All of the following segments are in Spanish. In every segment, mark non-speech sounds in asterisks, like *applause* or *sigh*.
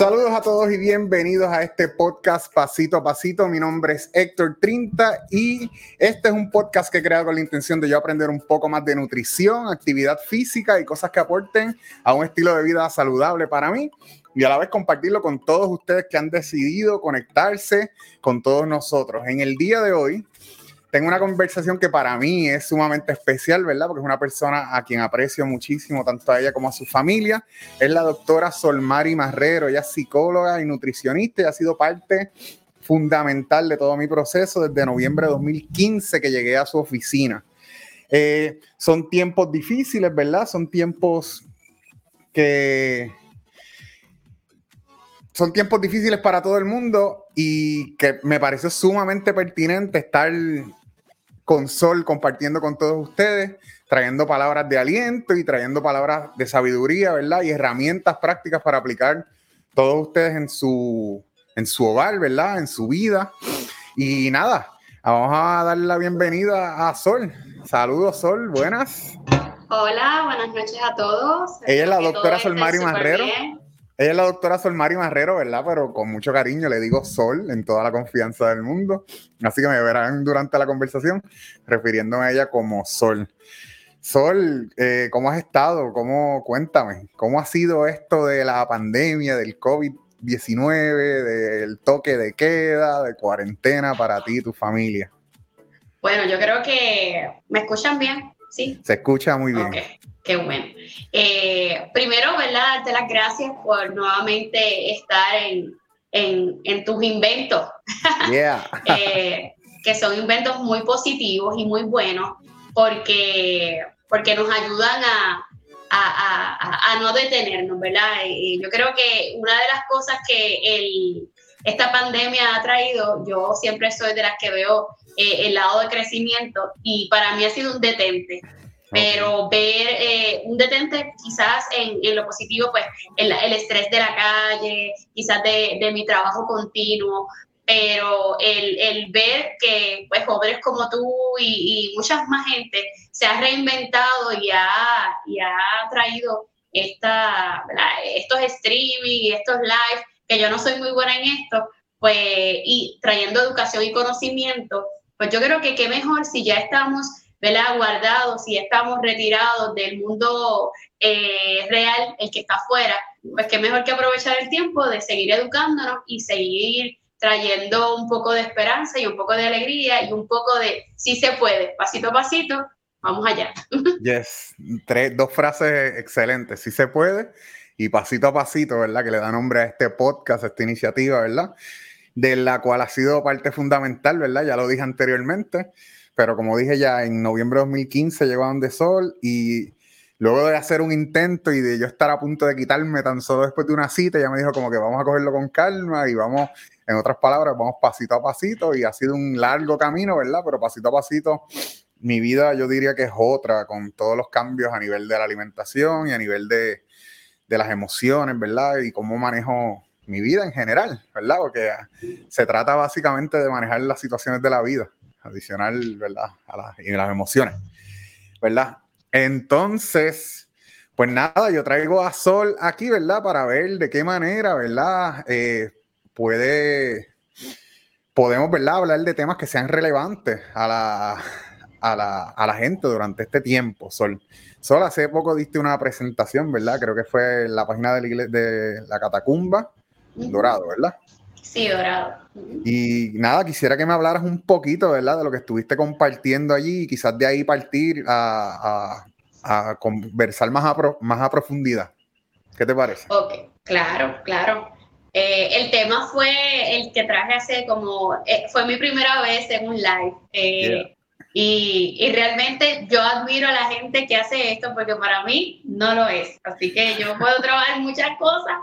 Saludos a todos y bienvenidos a este podcast Pasito a Pasito. Mi nombre es Héctor Trinta y este es un podcast que he creado con la intención de yo aprender un poco más de nutrición, actividad física y cosas que aporten a un estilo de vida saludable para mí y a la vez compartirlo con todos ustedes que han decidido conectarse con todos nosotros. En el día de hoy tengo una conversación que para mí es sumamente especial, ¿verdad? Porque es una persona a quien aprecio muchísimo, tanto a ella como a su familia. Es la doctora Solmari Marrero, ella es psicóloga y nutricionista y ha sido parte fundamental de todo mi proceso desde noviembre de 2015 que llegué a su oficina. Eh, son tiempos difíciles, ¿verdad? Son tiempos que son tiempos difíciles para todo el mundo y que me pareció sumamente pertinente estar con Sol compartiendo con todos ustedes, trayendo palabras de aliento y trayendo palabras de sabiduría, ¿verdad? Y herramientas prácticas para aplicar todos ustedes en su, en su hogar, ¿verdad? En su vida. Y nada, vamos a darle la bienvenida a Sol. Saludos, Sol, buenas. Hola, buenas noches a todos. Ella es la doctora Sol Mari Marrero. Ella es la doctora Sol Mari Marrero, ¿verdad? Pero con mucho cariño le digo Sol en toda la confianza del mundo. Así que me verán durante la conversación refiriéndome a ella como Sol. Sol, eh, ¿cómo has estado? ¿Cómo, cuéntame, ¿cómo ha sido esto de la pandemia, del COVID-19, del toque de queda, de cuarentena para ti y tu familia? Bueno, yo creo que me escuchan bien, ¿sí? Se escucha muy bien. Qué bueno. Eh, primero, ¿verdad? Darte las gracias por nuevamente estar en, en, tus inventos. *laughs* Eh, que son inventos muy positivos y muy buenos porque, porque nos ayudan a, a, a, no detenernos, ¿verdad? Y yo creo que una de las cosas que el, esta pandemia ha traído, yo siempre soy de las que veo eh, el lado de crecimiento y para mí ha sido un detente pero ver eh, un detente quizás en, en, lo positivo, pues el, el, estrés de la calle, quizás de, de mi trabajo continuo, pero el, el, ver que pues jóvenes como tú y, y muchas más gente se ha reinventado y ha, y ha traído esta, estos streaming, estos live, que yo no soy muy buena en esto, pues y trayendo educación y conocimiento, pues yo creo que qué mejor si ya estamos ¿verdad? guardados y estamos retirados del mundo eh, real, el que está afuera, pues qué mejor que aprovechar el tiempo de seguir educándonos y seguir trayendo un poco de esperanza y un poco de alegría y un poco de sí se puede, pasito a pasito, vamos allá. *laughs* Yes, Tres, dos frases excelentes, sí se puede y pasito a pasito, ¿verdad? Que le da nombre a este podcast, a esta iniciativa, ¿verdad? De la cual ha sido parte fundamental, ¿verdad? Ya lo dije anteriormente pero como dije ya, en noviembre de 2015 llegó a Donde Sol y luego de hacer un intento y de yo estar a punto de quitarme tan solo después de una cita, ya me dijo como que vamos a cogerlo con calma y vamos, en otras palabras, vamos pasito a pasito y ha sido un largo camino, ¿verdad? Pero pasito a pasito, mi vida yo diría que es otra, con todos los cambios a nivel de la alimentación y a nivel de, de las emociones, ¿verdad? Y cómo manejo mi vida en general, ¿verdad? Porque se trata básicamente de manejar las situaciones de la vida adicional, ¿verdad? A las, y las emociones, ¿verdad? Entonces, pues nada, yo traigo a Sol aquí, ¿verdad? Para ver de qué manera, ¿verdad? Eh, puede, podemos, ¿verdad? Hablar de temas que sean relevantes a la, a la, a la gente durante este tiempo, Sol. Sol, hace poco diste una presentación, ¿verdad? Creo que fue en la página de la, de la Catacumba, Dorado, ¿verdad? Sí, dorado. Y nada, quisiera que me hablaras un poquito, ¿verdad? De lo que estuviste compartiendo allí y quizás de ahí partir a, conversar más a, más a profundidad. ¿Qué te parece? Ok, claro, claro. Eh, el tema fue el que traje hace como, eh, fue mi primera vez en un live. Eh, y, y, realmente yo admiro a la gente que hace esto porque para mí no lo es. Así que yo puedo *laughs* trabajar muchas cosas,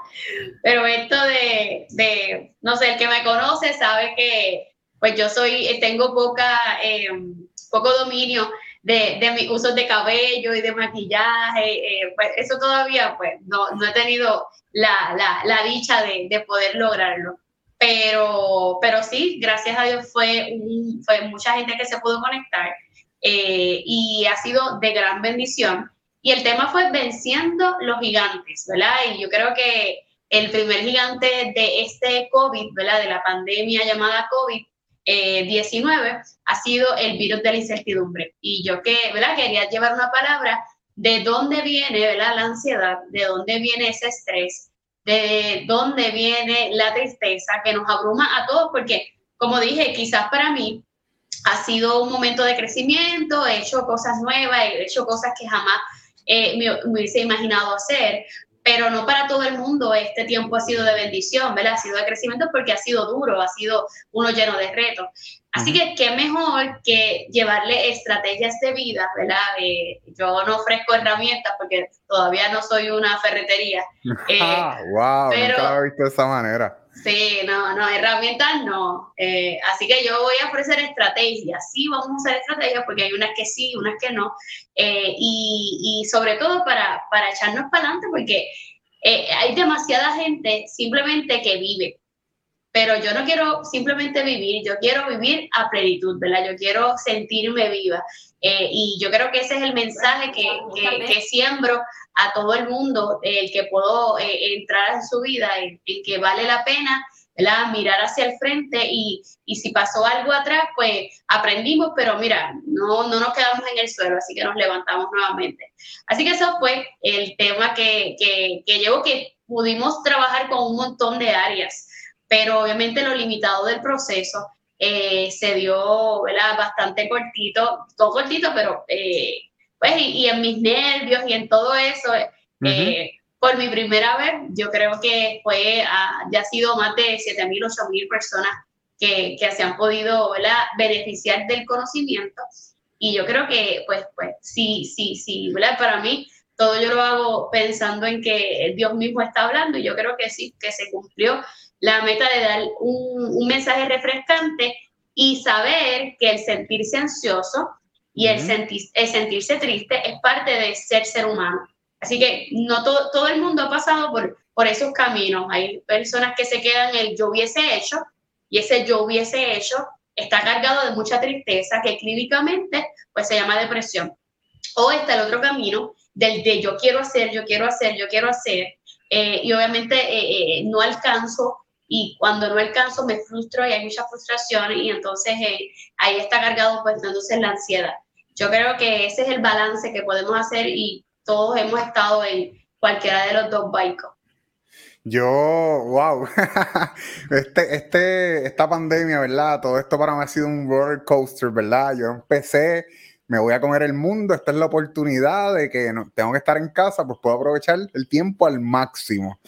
pero esto de, de, no sé, el que me conoce sabe que pues yo soy, tengo poca, eh, poco dominio de, de mis usos de cabello y de maquillaje. Eh, pues eso todavía pues no, no he tenido la, la, la dicha de, de poder lograrlo. Pero, pero sí, gracias a Dios fue, fue mucha gente que se pudo conectar eh, y ha sido de gran bendición. Y el tema fue venciendo los gigantes, ¿verdad? Y yo creo que el primer gigante de este COVID, ¿verdad? De la pandemia llamada COVID-19, ha sido el virus de la incertidumbre. Y yo que, ¿verdad? Quería llevar una palabra de dónde viene, ¿verdad? La ansiedad, de dónde viene ese estrés, de dónde viene la tristeza que nos abruma a todos, porque, como dije, quizás para mí ha sido un momento de crecimiento, he hecho cosas nuevas, he hecho cosas que jamás eh, me, hubiese imaginado hacer, pero no para todo el mundo este tiempo ha sido de bendición, ¿verdad? Ha sido de crecimiento porque ha sido duro, ha sido uno lleno de retos. Así que qué mejor que llevarle estrategias de vida, ¿verdad? Eh, yo no ofrezco herramientas porque todavía no soy una ferretería. *laughs* Eh, ah, wow, pero, nunca lo he visto de esa manera. Sí, no, no, herramientas no. Eh, así que yo voy a ofrecer estrategias. Sí, vamos a usar estrategias porque hay unas que sí, unas que no. Eh, y, y, sobre todo para, para echarnos para adelante porque eh, hay demasiada gente simplemente que vive. Pero yo no quiero simplemente vivir, yo quiero vivir a plenitud, ¿verdad? Yo quiero sentirme viva. y yo creo que ese es el mensaje que, que, siembro a todo el mundo, el que puedo eh, entrar en su vida, el, que vale la pena mirar hacia el frente y, y, si pasó algo atrás, pues aprendimos, pero mira, no, no nos quedamos en el suelo, así que nos levantamos nuevamente. Así que eso fue el tema que, que llevo, que pudimos trabajar con un montón de áreas, pero obviamente lo limitado del proceso eh, se dio ¿verdad? bastante cortito, todo cortito, pero eh, pues, y, en mis nervios y en todo eso, eh, por mi primera vez, yo creo que fue, ah, ya ha sido más de 7 mil, 8 mil personas que, que, se han podido beneficiar del conocimiento. Y yo creo que, pues, pues, sí, sí, sí, ¿verdad? Para mí, todo yo lo hago pensando en que Dios mismo está hablando y yo creo que sí, que se cumplió la meta de dar un, un mensaje refrescante y saber que el sentirse ansioso y el, sentirse triste es parte de ser ser humano. Así que no todo, todo el mundo ha pasado por, por esos caminos. Hay personas que se quedan en el yo hubiese hecho y ese yo hubiese hecho está cargado de mucha tristeza que clínicamente pues se llama depresión. O está el otro camino del de yo quiero hacer, yo quiero hacer, yo quiero hacer eh, y obviamente eh, eh, no alcanzo y cuando no alcanzo me frustro y hay mucha frustración y entonces ahí está cargado pues entonces la ansiedad. Yo creo que ese es el balance que podemos hacer y todos hemos estado en cualquiera de los dos barcos. Yo, wow, *laughs* este, este, esta pandemia, ¿verdad? Todo esto para mí ha sido un roller coaster, ¿verdad? Yo empecé, me voy a comer el mundo, esta es la oportunidad de que no, tengo que estar en casa, pues puedo aprovechar el tiempo al máximo.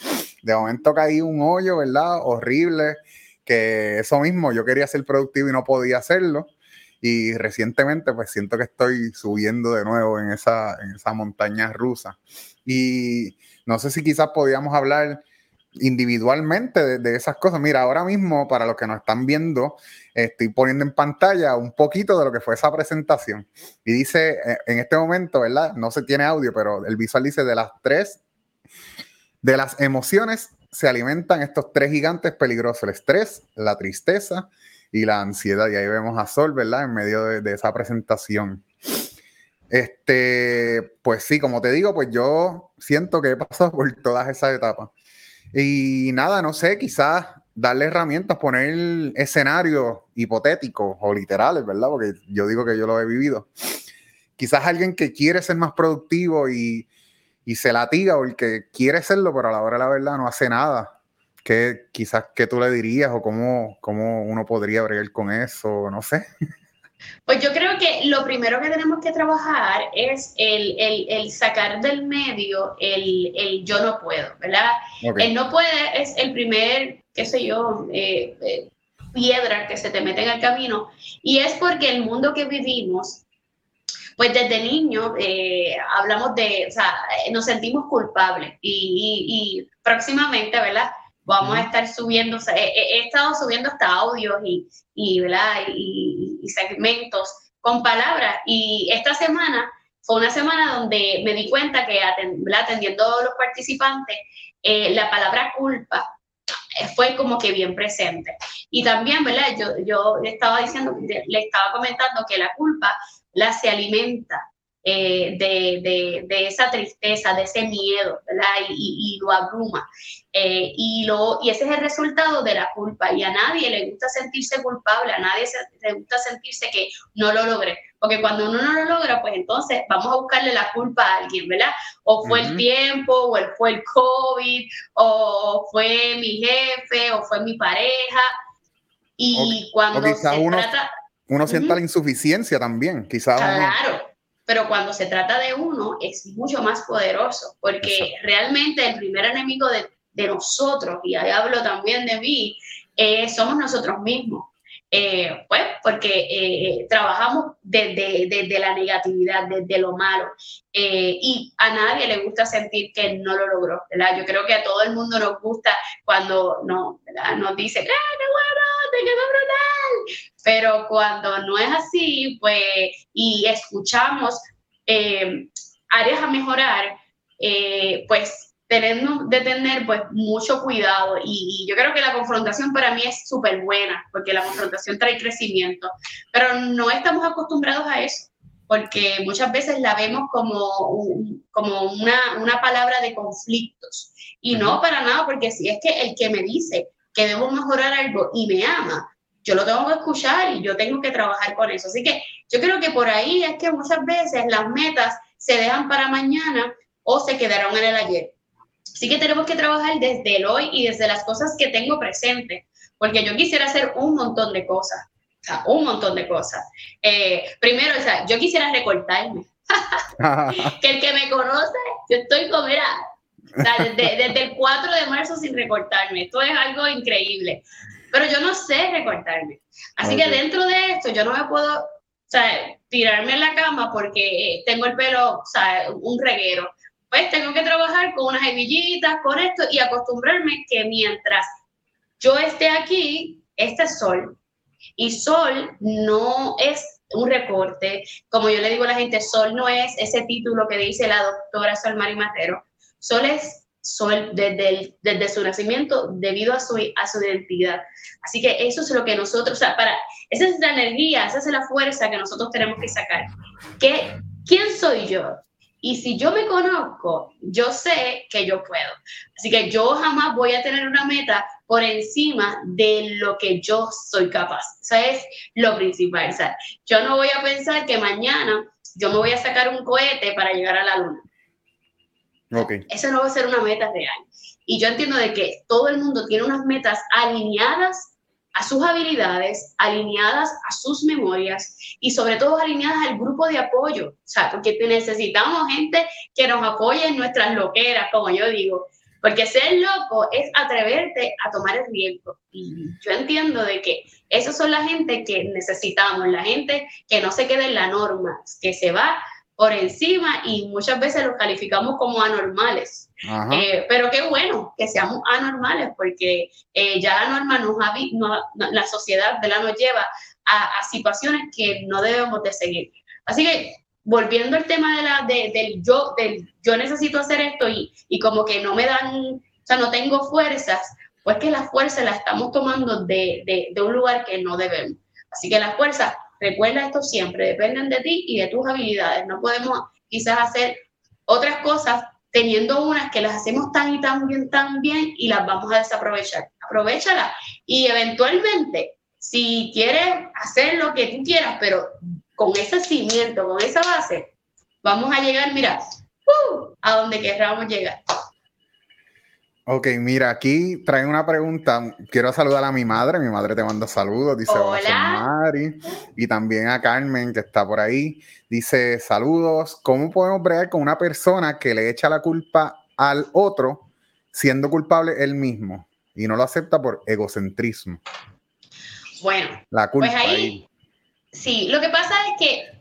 De momento caí un hoyo, ¿verdad? Horrible, que eso mismo, yo quería ser productivo y no podía hacerlo. Y recientemente, pues siento que estoy subiendo de nuevo en esa, en esa montaña rusa. Y no sé si quizás podíamos hablar individualmente de, esas cosas. Mira, ahora mismo, para los que nos están viendo, estoy poniendo en pantalla un poquito de lo que fue esa presentación. Y dice, eh, en este momento, ¿verdad? No se tiene audio, pero el visual dice de las tres, de las emociones se alimentan estos tres gigantes peligrosos, el estrés, la tristeza y la ansiedad. Y ahí vemos a Sol, ¿verdad? En medio de, esa presentación. Este, pues sí, como te digo, pues yo siento que he pasado por todas esas etapas. Y nada, no sé, quizás darle herramientas, poner escenarios hipotéticos o literales, ¿verdad? Porque yo digo que yo lo he vivido. Quizás alguien que quiere ser más productivo y, y se latiga o el que quiere serlo, pero a la hora de la verdad no hace nada. ¿Qué, quizás, ¿qué tú le dirías o cómo, cómo uno podría bregar con eso? No sé. Pues yo creo que lo primero que tenemos que trabajar es el, el, el sacar del medio el, el, yo no puedo, ¿verdad? El no puede es el primer, qué sé yo, eh, eh, piedra que se te mete en el camino. Y es porque el mundo que vivimos, pues desde niño eh, hablamos de, o sea, nos sentimos culpables y, y, y próximamente, ¿verdad? Vamos a estar subiendo, he, estado subiendo hasta audios y, y, ¿verdad? y, segmentos con palabras. Y esta semana fue una semana donde me di cuenta que atendiendo a los participantes, eh, la palabra culpa fue como que bien presente. Y también, ¿verdad? Yo, yo le estaba diciendo, le estaba comentando que la culpa la se alimenta eh, de, de, esa tristeza, de ese miedo, ¿verdad? Y, y lo abruma. Eh, y, lo, y ese es el resultado de la culpa. Y a nadie le gusta sentirse culpable, a nadie le gusta sentirse que no lo logré. Porque cuando uno no lo logra, pues entonces vamos a buscarle la culpa a alguien, ¿verdad? O fue el tiempo, o fue el COVID, o fue mi jefe, o fue mi pareja. Y cuando se uno, trata... Uno sienta la insuficiencia también, quizás. Claro, pero cuando se trata de uno es mucho más poderoso, porque realmente el primer enemigo de, de, nosotros, y ahí hablo también de mí, eh, somos nosotros mismos. Eh, pues porque eh, trabajamos desde, desde, la negatividad, desde lo malo, y a nadie le gusta sentir que no lo logró, ¿verdad? Yo creo que a todo el mundo nos gusta cuando no, ¿verdad? nos dice, ¡ah, qué bueno! ¡Te quedó! Pero cuando no es así, pues, y escuchamos áreas a mejorar, pues tenemos de tener pues mucho cuidado. Y, yo creo que la confrontación para mí es súper buena porque la confrontación trae crecimiento, pero no estamos acostumbrados a eso porque muchas veces la vemos como, como una, una, palabra de conflictos. Y no para nada porque si es que el que me dice que debo mejorar algo y me ama, yo lo tengo que escuchar y yo tengo que trabajar con eso. Así que yo creo que por ahí es que muchas veces las metas se dejan para mañana o se quedaron en el ayer. Sí que tenemos que trabajar desde el hoy y desde las cosas que tengo presente, porque yo quisiera hacer un montón de cosas, o sea, un montón de cosas. Eh, primero, o sea, yo quisiera recortarme. *laughs* que el que me conoce, yo estoy como, era, desde, el 4 de marzo sin recortarme. Esto es algo increíble. Pero yo no sé recortarme. Así que dentro de esto, yo no me puedo o sea, tirarme en la cama porque tengo el pelo, o sea, un reguero pues tengo que trabajar con unas hebillitas, con esto y acostumbrarme que mientras yo esté aquí, este es sol. Y sol no es un recorte, como yo le digo a la gente, sol no es ese título que dice la doctora Sol Mari Matero. Sol es sol desde, su nacimiento debido a su, identidad. Así que eso es lo que nosotros, o sea, para, esa es la energía, esa es la fuerza que nosotros tenemos que sacar. ¿Qué, ¿Quién soy yo? Y si yo me conozco, yo sé que yo puedo. Así que yo jamás voy a tener una meta por encima de lo que yo soy capaz. Eso es lo principal. yo no voy a pensar que mañana yo me voy a sacar un cohete para llegar a la luna. Okay. Eso no va a ser una meta real. Y yo entiendo de que todo el mundo tiene unas metas alineadas a sus habilidades, alineadas a sus memorias y sobre todo alineadas al grupo de apoyo, o sea, porque necesitamos gente que nos apoye en nuestras loqueras, como yo digo, porque ser loco es atreverte a tomar el riesgo. Y yo entiendo de que esas son la gente que necesitamos, la gente que no se queda en la norma, que se va por encima y muchas veces los calificamos como anormales. Eh, pero qué bueno que seamos anormales porque eh, ya la norma nos ha, la sociedad de la nos lleva a, situaciones que no debemos de seguir. Así que volviendo al tema de la, del yo, del yo necesito hacer esto y, y como que no me dan, o sea, no tengo fuerzas, pues que la fuerza la estamos tomando de, de, de un lugar que no debemos. Así que la fuerza Recuerda esto siempre, dependen de ti y de tus habilidades. No podemos quizás hacer otras cosas teniendo unas que las hacemos tan y tan bien, tan bien y las vamos a desaprovechar. Aprovechala y eventualmente, si quieres hacer lo que tú quieras, pero con ese cimiento, con esa base, vamos a llegar, mira, ¡uh! a donde queramos llegar. Ok, mira, aquí traen una pregunta. Quiero saludar a mi madre. Mi madre te manda saludos. Dice Hola. Mari. Y también a Carmen, que está por ahí. Dice saludos. ¿Cómo podemos bregar con una persona que le echa la culpa al otro siendo culpable él mismo y no lo acepta por egocentrismo? Bueno, la culpa pues ahí, Sí, lo que pasa es que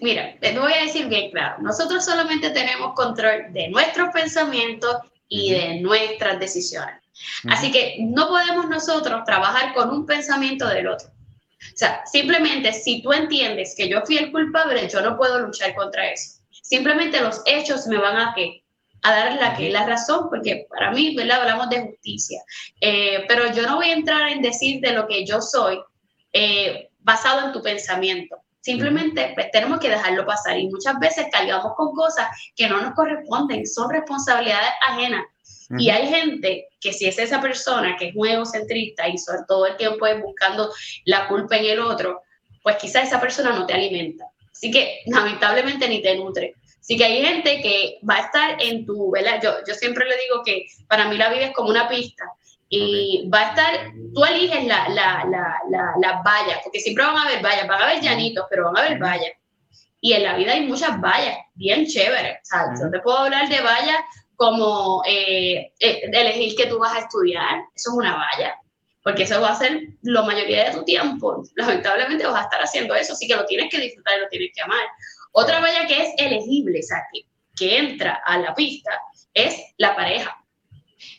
Mira, te voy a decir bien claro, nosotros solamente tenemos control de nuestros pensamientos y de nuestras decisiones. Así que no podemos nosotros trabajar con un pensamiento del otro. O sea, simplemente si tú entiendes que yo fui el culpable, yo no puedo luchar contra eso. Simplemente los hechos me van a? A dar la, que, la razón, porque para mí, ¿verdad? Hablamos de justicia. Eh, pero yo no voy a entrar en decir de lo que yo soy eh, basado en tu pensamiento. Simplemente pues, tenemos que dejarlo pasar y muchas veces cargamos con cosas que no nos corresponden, son responsabilidades ajenas. Y hay gente que si es esa persona que es muy egocentrista y sobre todo el tiempo es buscando la culpa en el otro, pues quizás esa persona no te alimenta. Así que lamentablemente ni te nutre. Así que hay gente que va a estar en tu, ¿verdad? Yo, yo siempre le digo que para mí la vida es como una pista y va a estar, tú eliges las la, la, la, vallas, porque siempre van a haber vallas, van a haber llanitos, pero van a haber vallas. Y en la vida hay muchas vallas, bien chéveres. O sea, yo te puedo hablar de vallas como eh, eh, elegir que tú vas a estudiar, eso es una valla, porque eso va a ser la mayoría de tu tiempo. Lamentablemente vas a estar haciendo eso, así que lo tienes que disfrutar y lo tienes que amar. Otra valla que es elegible, o sea, que, que entra a la pista, es la pareja.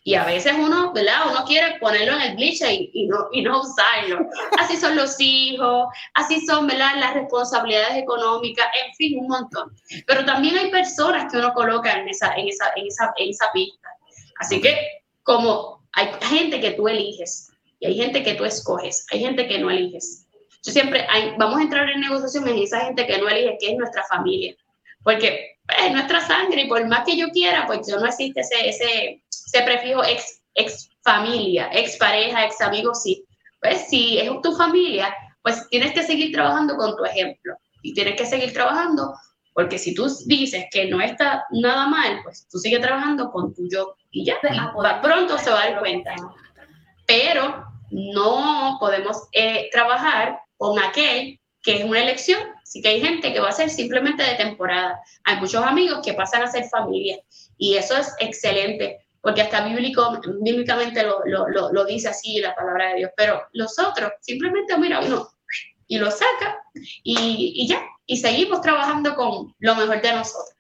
Y a veces uno, ¿verdad? Uno quiere ponerlo en el bleacher y, no, y no usarlo. Así son los hijos, así son, ¿verdad? Las responsabilidades económicas, en fin, un montón. Pero también hay personas que uno coloca en esa, en esa, en esa, en esa pista. Así que, como hay gente que tú eliges y hay gente que tú escoges, hay gente que no eliges. Yo siempre, hay, vamos a entrar en negociaciones y esa gente que no elige, que es nuestra familia. Porque es nuestra sangre y por más que yo quiera, pues yo no existe ese, ese, ese prefijo ex, ex familia, ex pareja, ex amigo, sí. Pues si es tu familia, pues tienes que seguir trabajando con tu ejemplo y tienes que seguir trabajando porque si tú dices que no está nada mal, pues tú sigues trabajando con tu yo y ya pronto se va a dar cuenta. Pero no podemos eh, trabajar con aquel que es una elección. Así que hay gente que va a ser simplemente de temporada. Hay muchos amigos que pasan a ser familia y eso es excelente porque hasta bíblico, bíblicamente lo, lo, lo, dice así la palabra de Dios, pero los otros simplemente mira uno y lo saca y, y ya, y seguimos trabajando con lo mejor de nosotros.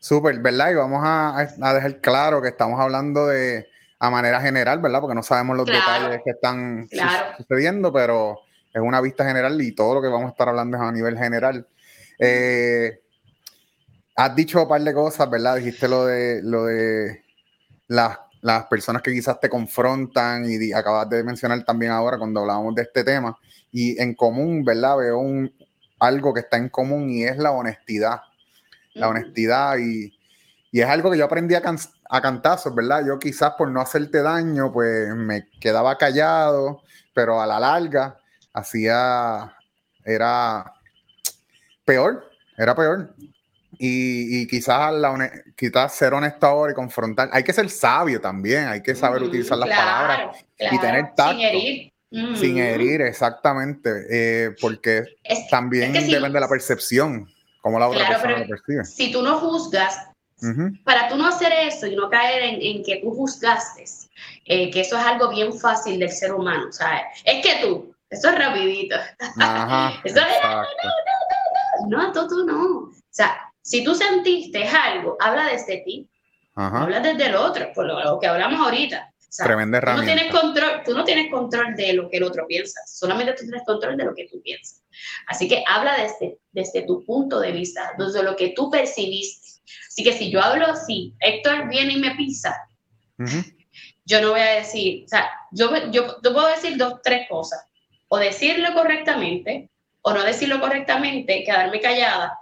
Súper, ¿verdad? Y vamos a, a, dejar claro que estamos hablando de a manera general, ¿verdad? Porque no sabemos los detalles que están sucediendo, pero es una vista general y todo lo que vamos a estar hablando es a nivel general. Eh, has dicho un par de cosas, ¿verdad? Dijiste lo de lo de las, las personas que quizás te confrontan y acabas de mencionar también ahora cuando hablábamos de este tema. Y en común, ¿verdad? Veo un, algo que está en común y es la honestidad. La honestidad y, y, es algo que yo aprendí a, a cantazos, ¿verdad? Yo quizás por no hacerte daño, pues me quedaba callado, pero a la larga hacía, era peor, era peor. Y, quizás, la quizás ser honesto ahora y confrontar. Hay que ser sabio también, hay que saber utilizar las palabras y tener tacto. Sin herir. Sin herir, exactamente. Eh, porque también depende de la percepción, como la otra persona lo percibe. Si tú no juzgas, para tú no hacer eso y no caer en, que tú juzgaste, eh, que eso es algo bien fácil del ser humano, ¿sabes? Es que tú, eso es rapidito. Ajá, *laughs* eso es, no, no, no, no, no, tú no. O sea, si tú sentiste algo, habla desde ti, habla desde el otro, por lo, que hablamos ahorita. Tremenda tú no, tienes control, tú no tienes control de lo que el otro piensa, solamente tú tienes control de lo que tú piensas. Así que habla desde, desde tu punto de vista, desde lo que tú percibiste. Así que si yo hablo si Héctor viene y me pisa, yo no voy a decir, o sea, yo, yo, yo puedo decir dos, tres cosas, o decirlo correctamente, o no decirlo correctamente, quedarme callada,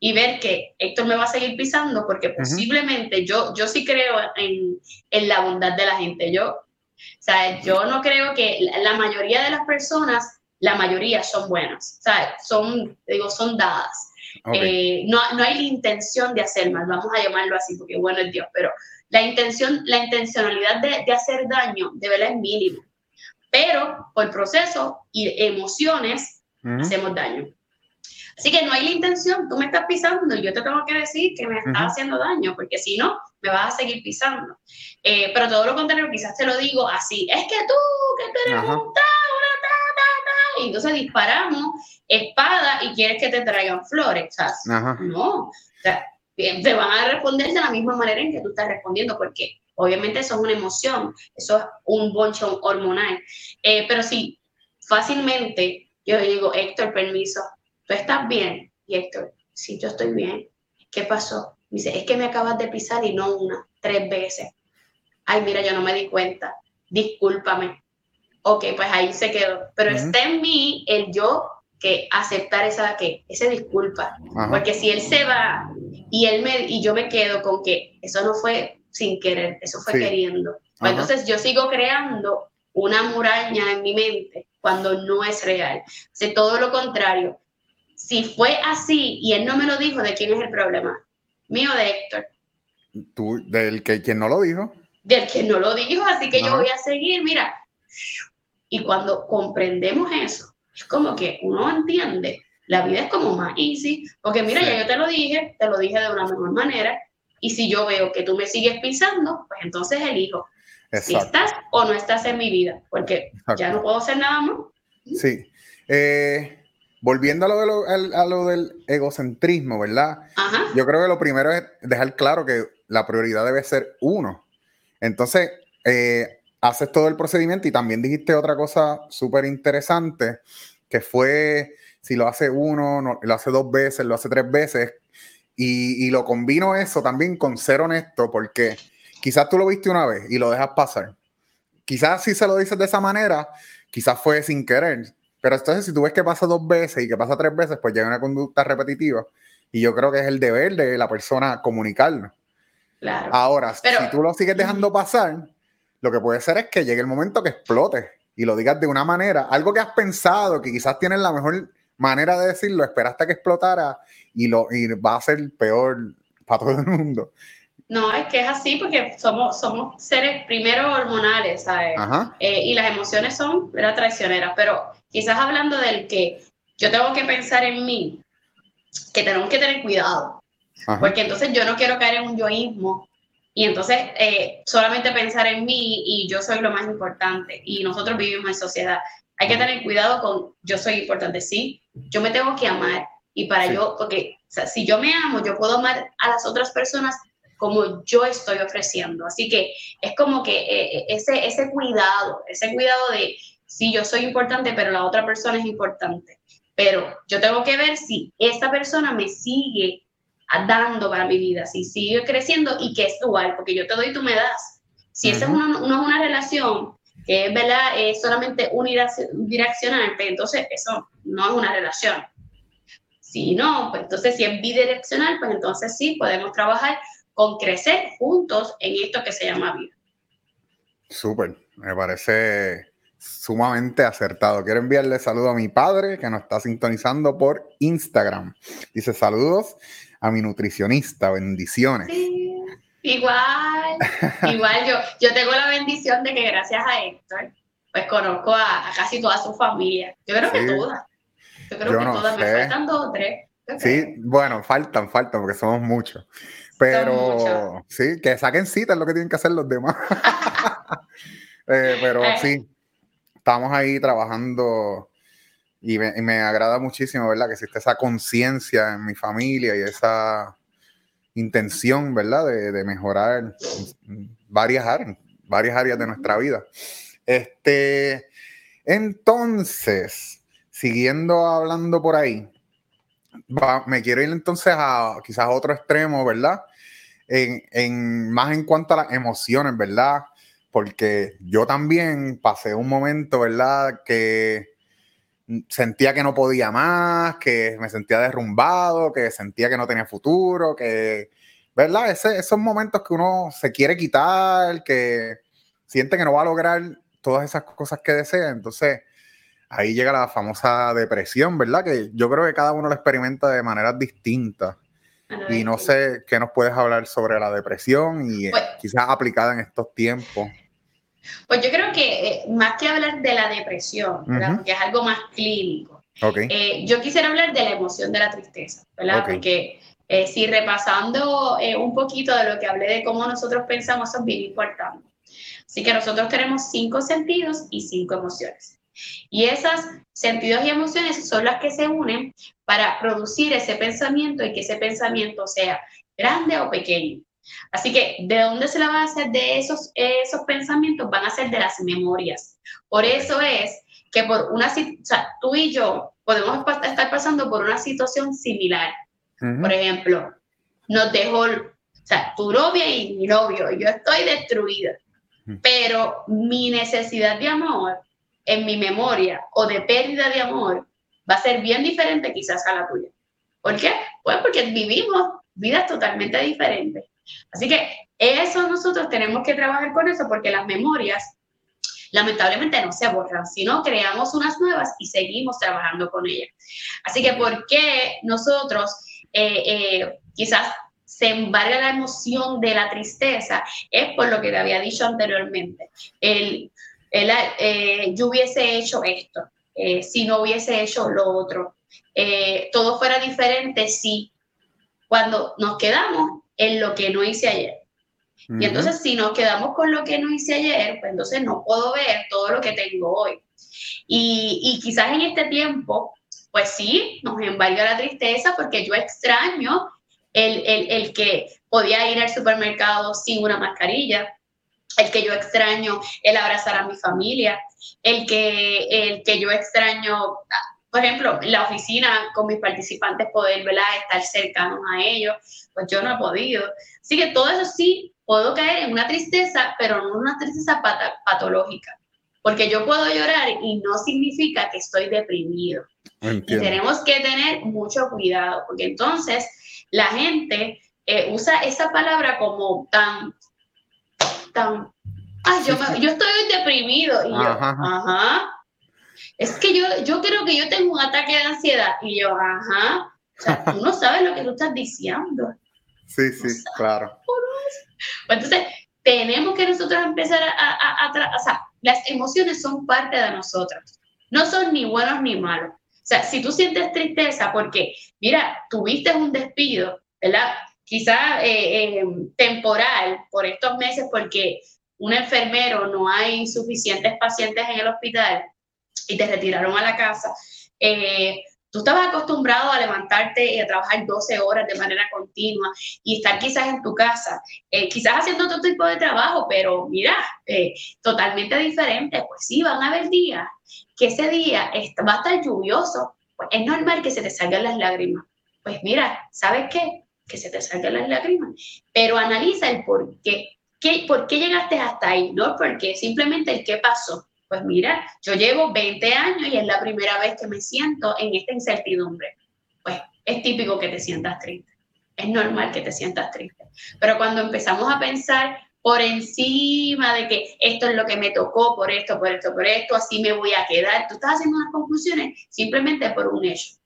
y ver que Héctor me va a seguir pisando porque posiblemente yo, yo sí creo en, en, la bondad de la gente. Yo, o sea, yo no creo que la mayoría de las personas, la mayoría son buenas, sea, son, digo, son dadas. Eh, no, no hay la intención de hacer mal, vamos a llamarlo así, porque bueno es Dios, pero la intención, la intencionalidad de, de hacer daño de verdad es mínima. Pero por proceso y emociones hacemos daño. Así que no hay la intención, tú me estás pisando y yo te tengo que decir que me estás haciendo daño, porque si no, me vas a seguir pisando. Eh, pero todo lo contrario, quizás te lo digo así, es que tú, que tú eres un y entonces disparamos espada y quieres que te traigan flores. no, o sea, te van a responder de la misma manera en que tú estás respondiendo, porque obviamente eso es una emoción, eso es un boncho hormonal. Eh, pero sí, fácilmente yo digo, Héctor, permiso, ¿tú estás bien? Y Héctor, sí, yo estoy bien. ¿Qué pasó? Me dice, es que me acabas de pisar y no una, tres veces. Ay, mira, yo no me di cuenta. Discúlpame. Ok, pues ahí se quedó. Pero está en mí el yo que aceptar esa, que, ese disculpa. Porque si él se va y, él me, y yo me quedo con que eso no fue sin querer, eso fue queriendo. Pues entonces yo sigo creando una muralla en mi mente cuando no es real. O todo lo contrario. Si fue así y él no me lo dijo, ¿de quién es el problema? Mío de Héctor. ¿Tú, del que quien no lo dijo? Del que no lo dijo, así que yo voy a seguir, mira. Y cuando comprendemos eso, es como que uno entiende, la vida es como más easy, porque mira, ya yo te lo dije, te lo dije de una mejor manera, y si yo veo que tú me sigues pisando, pues entonces elijo si estás o no estás en mi vida, porque ya no puedo hacer nada más. Sí. Eh, volviendo a lo, de a lo, del egocentrismo, ¿verdad? Yo creo que lo primero es dejar claro que la prioridad debe ser uno. Entonces, eh, haces todo el procedimiento y también dijiste otra cosa súper interesante, que fue si lo hace uno, lo hace dos veces, lo hace tres veces, y, y, lo combino eso también con ser honesto, porque quizás tú lo viste una vez y lo dejas pasar. Quizás si se lo dices de esa manera, quizás fue sin querer. Pero entonces si tú ves que pasa dos veces y que pasa tres veces, pues llega una conducta repetitiva. Y yo creo que es el deber de la persona comunicarlo. Claro. Ahora, si tú lo sigues dejando pasar, lo que puede ser es que llegue el momento que explote y lo digas de una manera, algo que has pensado, que quizás tienes la mejor manera de decirlo, esperaste que explotara y, lo, y va a ser peor para todo el mundo. No, es que es así porque somos, somos seres primero hormonales, ¿sabes? Eh, y las emociones son ¿verdad? traicioneras, pero quizás hablando del que yo tengo que pensar en mí, que tenemos que tener cuidado, porque entonces yo no quiero caer en un yoísmo y entonces eh, solamente pensar en mí y yo soy lo más importante y nosotros vivimos en sociedad. Hay que tener cuidado con yo soy importante, sí, yo me tengo que amar y para yo, porque si yo me amo, yo puedo amar a las otras personas como yo estoy ofreciendo. Así que es como que eh, eh, ese, ese cuidado, ese cuidado de, sí, yo soy importante, pero la otra persona es importante. Pero yo tengo que ver si esta persona me sigue dando para mi vida, si sigue creciendo y que es igual, porque yo te doy y tú me das. Si esa es una, es una relación que es, ¿verdad? es solamente unidireccional, pues entonces eso no es una relación. Si no, pues entonces si es bidireccional, pues entonces sí podemos trabajar con crecer juntos en esto que se llama vida. Súper, me parece sumamente acertado. Quiero enviarle saludo a mi padre que nos está sintonizando por Instagram. Dice saludos a mi nutricionista, bendiciones. Sí, igual, *laughs* igual yo, yo tengo la bendición de que gracias a Héctor, pues conozco a, casi toda su familia. Yo creo que todas. Yo creo que todas, me faltan dos o tres. Sí, bueno, faltan, faltan porque somos muchos. Pero sí, que saquen cita es lo que tienen que hacer los demás. *laughs* Eh, pero eh. sí, estamos ahí trabajando y me, agrada muchísimo, ¿verdad? Que existe esa conciencia en mi familia y esa intención, ¿verdad? De, mejorar varias áreas, varias áreas de nuestra vida. Este, entonces, siguiendo hablando por ahí, me quiero ir entonces a quizás a otro extremo, ¿verdad? En, más en cuanto a las emociones, ¿verdad? Porque yo también pasé un momento, ¿verdad? Que sentía que no podía más, que me sentía derrumbado, que sentía que no tenía futuro, que, ¿verdad? esos momentos que uno se quiere quitar, que siente que no va a lograr todas esas cosas que desea. Entonces, ahí llega la famosa depresión, ¿verdad? Que yo creo que cada uno lo experimenta de maneras distintas. Y no sé qué nos puedes hablar sobre la depresión y pues quizás aplicada en estos tiempos. Pues yo creo que eh, más que hablar de la depresión, ¿verdad? porque es algo más clínico, eh, yo quisiera hablar de la emoción de la tristeza, ¿verdad? Porque eh, si repasando un poquito de lo que hablé de cómo nosotros pensamos, eso es bien importante. Así que nosotros tenemos cinco sentidos y cinco emociones. Y esos sentidos y emociones son las que se unen para producir ese pensamiento y que ese pensamiento sea grande o pequeño. Así que, ¿de dónde se la hacer de esos, esos pensamientos? Van a ser de las memorias. Por eso es que por una, o sea, tú y yo podemos estar pasando por una situación similar. Por ejemplo, nos dejó, o sea, tu novia y mi novio, yo estoy destruida, pero mi necesidad de amor en mi memoria o de pérdida de amor va a ser bien diferente quizás a la tuya. ¿Por qué? Pues porque vivimos vidas totalmente diferentes. Así que eso nosotros tenemos que trabajar con eso porque las memorias lamentablemente no se borran, sino creamos unas nuevas y seguimos trabajando con ellas. Así que, ¿por qué nosotros eh, eh, quizás se embarga la emoción de la tristeza? Es por lo que te había dicho anteriormente. El, eh, yo hubiese hecho esto, si no hubiese hecho lo otro. todo fuera diferente si cuando nos quedamos en lo que no hice ayer. Y entonces si nos quedamos con lo que no hice ayer, pues entonces no puedo ver todo lo que tengo hoy. Y, y quizás en este tiempo, pues sí, nos embarga la tristeza porque yo extraño el, el, el, que podía ir al supermercado sin una mascarilla, el que yo extraño el abrazar a mi familia, el que, el que yo extraño, por ejemplo, la oficina con mis participantes, poder ¿verdad? estar cercanos a ellos, pues yo no he podido. Así que todo eso sí puedo caer en una tristeza, pero no una tristeza patológica, porque yo puedo llorar y no significa que estoy deprimido. Y tenemos que tener mucho cuidado, porque entonces la gente eh, usa esa palabra como tan, tan, ay, yo, yo estoy deprimido. Y yo, ajá. Es que yo, yo creo que yo tengo un ataque de ansiedad. Y yo, ajá. O sea, tú no sabes lo que tú estás diciendo. Sí, sí, claro. Entonces, tenemos que nosotros empezar a, a, a, o sea, las emociones son parte de nosotros, no son ni buenos ni malos. O sea, si tú sientes tristeza porque, mira, tuviste un despido, ¿verdad? Quizá eh, eh, temporal por estos meses porque un enfermero no hay suficientes pacientes en el hospital y te retiraron a la casa. Eh, Tú estabas acostumbrado a levantarte y a trabajar 12 horas de manera continua y estar quizás en tu casa, eh, quizás haciendo otro tipo de trabajo, pero mira, eh, totalmente diferente. Pues sí, van a haber días que ese día va a estar lluvioso. Pues es normal que se te salgan las lágrimas. Pues mira, ¿sabes qué? Que se te salgan las lágrimas. Pero analiza el por qué. ¿Qué, ¿Por qué llegaste hasta ahí? No porque simplemente el qué pasó. Pues mira, yo llevo 20 años y es la primera vez que me siento en esta incertidumbre. Pues es típico que te sientas triste. Es normal que te sientas triste. Pero cuando empezamos a pensar por encima de que esto es lo que me tocó, por esto, por esto, por esto, así me voy a quedar, tú estás haciendo unas conclusiones simplemente por un hecho.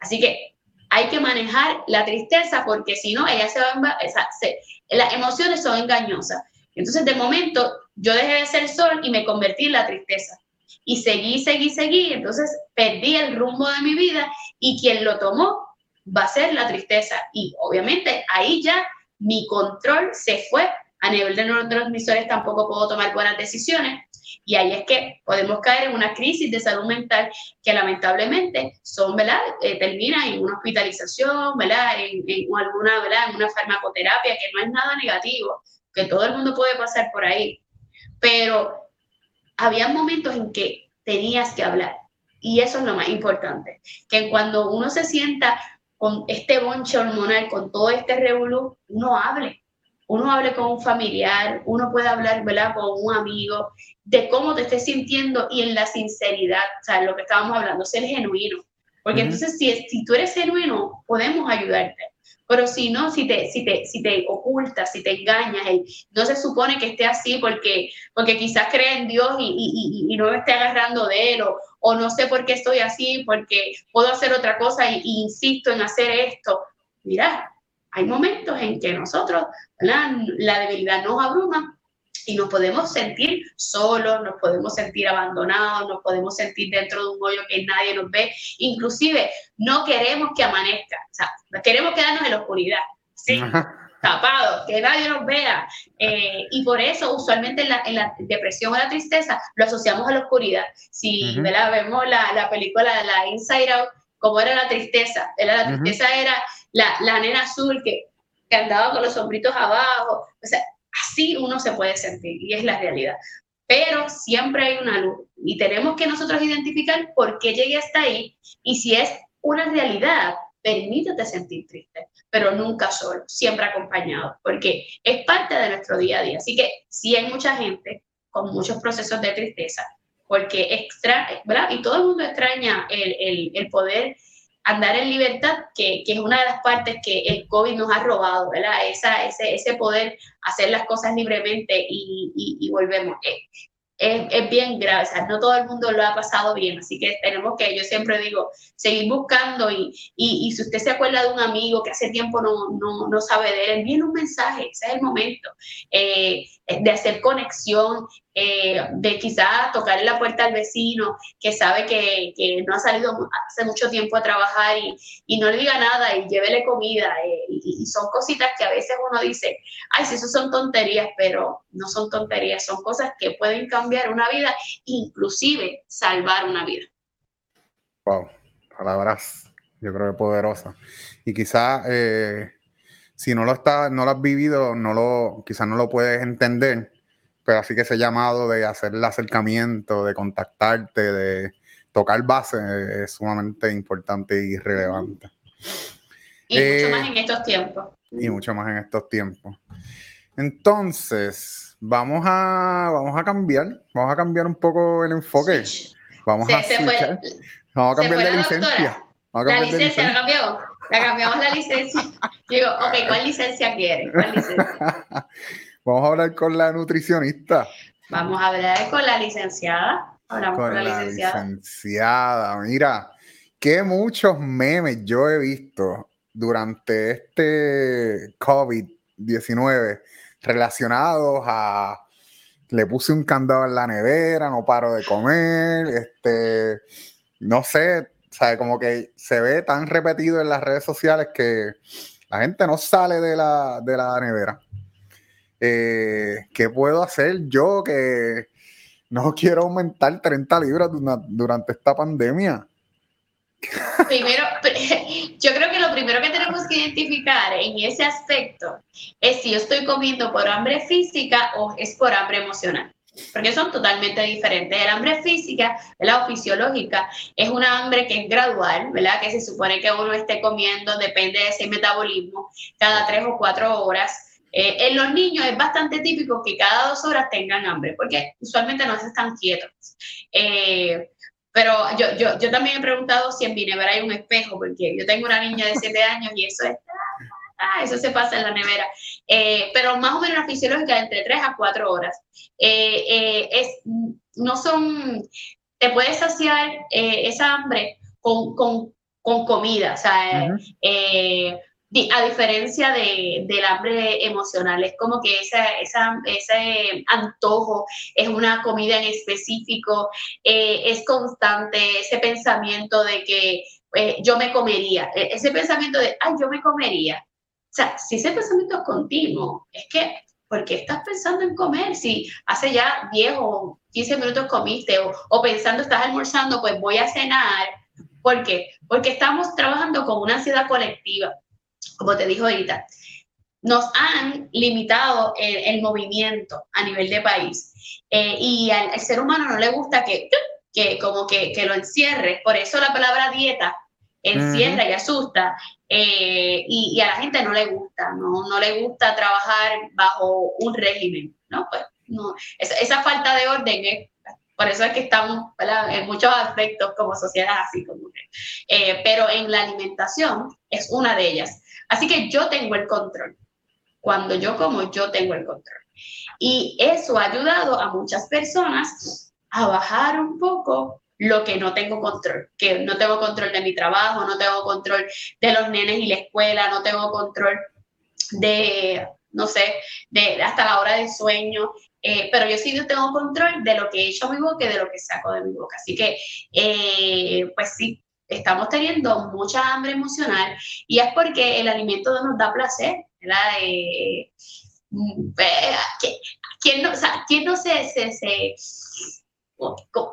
Así que hay que manejar la tristeza porque si no, ella se va a... Se, las emociones son engañosas. Entonces, de momento, yo dejé de ser sol y me convertí en la tristeza. Y seguí, seguí, seguí. Entonces perdí el rumbo de mi vida y quien lo tomó va a ser la tristeza. Y obviamente ahí ya mi control se fue. A nivel de neurotransmisores tampoco puedo tomar buenas decisiones. Y ahí es que podemos caer en una crisis de salud mental que lamentablemente son, ¿verdad? Eh, termina en una hospitalización, ¿verdad? En, alguna, ¿verdad? En una farmacoterapia, que no es nada negativo, que todo el mundo puede pasar por ahí pero había momentos en que tenías que hablar. Y eso es lo más importante, que cuando uno se sienta con este bonche hormonal, con todo este revolú, uno hable. Uno hable con un familiar, uno puede hablar ¿verdad? con un amigo de cómo te estés sintiendo y en la sinceridad, o sea, lo que estábamos hablando, ser genuino. Porque entonces, si, si tú eres genuino, podemos ayudarte. Pero si no, si te, si te, si te ocultas, si te engañas, no se supone que esté así porque, porque quizás cree en Dios y, no me esté agarrando de él, o, no sé por qué estoy así, porque puedo hacer otra cosa y, insisto en hacer esto. Mira, hay momentos en que nosotros, la debilidad nos abruma y nos podemos sentir solos, nos podemos sentir abandonados, nos podemos sentir dentro de un hoyo que nadie nos ve, inclusive no queremos que amanezca, o sea, queremos quedarnos en la oscuridad, ¿sí? tapados, que nadie nos vea. Eh, y por eso usualmente en la, en la, depresión o la tristeza lo asociamos a la oscuridad. Si vemos la, la, película de la Inside Out, como era la tristeza, era, la tristeza era la, la nena azul que, que andaba con los sombritos abajo, o sea, Así uno se puede sentir y es la realidad. Pero siempre hay una luz y tenemos que nosotros identificar por qué llegué hasta ahí y si es una realidad, permítete sentir triste, pero nunca solo, siempre acompañado, porque es parte de nuestro día a día. Así que si hay mucha gente con muchos procesos de tristeza, porque extra, ¿verdad? Y todo el mundo extraña el, el, el poder andar en libertad, que, que, es una de las partes que el COVID nos ha robado, ¿verdad? Esa, ese, ese poder hacer las cosas libremente y, y, volvemos. Eh, es, es, bien grave, o sea, no todo el mundo lo ha pasado bien, así que tenemos que, yo siempre digo, seguir buscando y, y, y si usted se acuerda de un amigo que hace tiempo no, no, no sabe de él, envíen un mensaje, ese es el momento eh, de hacer conexión, eh, de quizás tocarle la puerta al vecino que sabe que, no ha salido hace mucho tiempo a trabajar y, no le diga nada y llévele comida. Eh, y, son cositas que a veces uno dice, ay, si eso son tonterías, pero no son tonterías, son cosas que pueden cambiar una vida, inclusive salvar una vida. Wow, palabras, yo creo que poderosas. Y quizás eh, si no lo, está, no lo has vivido, no lo, quizás no lo puedes entender pero así que ese llamado de hacer el acercamiento, de contactarte, de tocar base es sumamente importante y relevante. Y mucho más en estos tiempos. Y mucho más en estos tiempos. Entonces, vamos a, vamos a cambiar, vamos a cambiar un poco el enfoque. Vamos a, vamos a cambiar la, licencia. la licencia, la cambió. La cambiamos la licencia. Digo, ok, ¿cuál licencia quiere? ¿Cuál licencia? Vamos a hablar con la nutricionista. Vamos a hablar con la licenciada. Hablamos con, la, licenciada. licenciada. Mira, qué muchos memes yo he visto durante este COVID-19 relacionados a le puse un candado en la nevera, no paro de comer, este, no sé, sabe, como que se ve tan repetido en las redes sociales que la gente no sale de la, de la nevera. Eh, ¿qué puedo hacer yo que no quiero aumentar 30 libras durante esta pandemia? Primero, *laughs* yo creo que lo primero que tenemos que identificar en ese aspecto es si yo estoy comiendo por hambre física o es por hambre emocional. Porque son totalmente diferentes. El hambre física, la fisiológica, es una hambre que es gradual, ¿verdad? Que se supone que uno esté comiendo, depende de ese metabolismo, cada tres o cuatro horas eh, en los niños es bastante típico que cada dos horas tengan hambre, porque usualmente no se están quietos. Eh, pero yo, yo, yo también he preguntado si en mi nevera hay un espejo, porque yo tengo una niña de 7 años y eso es, ah, eso se pasa en la nevera. Eh, pero más o menos la fisiológica entre 3 a 4 horas. es, no son, te puedes saciar esa hambre con, con, con comida, o sea, a diferencia de, del hambre emocional, es como que esa, esa, ese antojo es una comida en específico, eh, es constante ese pensamiento de que eh, yo me comería, e, ese pensamiento de, ay, yo me comería. O sea, si ese pensamiento es continuo, es que, ¿por qué estás pensando en comer? Si hace ya 10 o 15 minutos comiste o, o pensando estás almorzando, pues voy a cenar. ¿Por qué? Porque estamos trabajando con una ansiedad colectiva como te dijo ahorita, nos han limitado el, el movimiento a nivel de país. Eh, y al, ser humano no le gusta que, que como que, que, lo encierre. Por eso la palabra dieta encierra y asusta. Eh, y, a la gente no le gusta, no, no le gusta trabajar bajo un régimen. ¿no? Pues, no. Esa, falta de orden es por eso es que estamos en muchos aspectos como sociedad así como eh, pero en la alimentación es una de ellas. Así que yo tengo el control. Cuando yo como, yo tengo el control. Y eso ha ayudado a muchas personas a bajar un poco lo que no tengo control, que no tengo control de mi trabajo, no tengo control de los nenes y la escuela, no tengo control de, no sé, de hasta la hora del sueño, eh, pero yo sí tengo control de lo que he hecho a mi boca y de lo que saco de mi boca. Así que, eh, pues sí, estamos teniendo mucha hambre emocional y es porque el alimento nos da placer. Eh, ¿quién, no, o sea, ¿quién no se, se, se,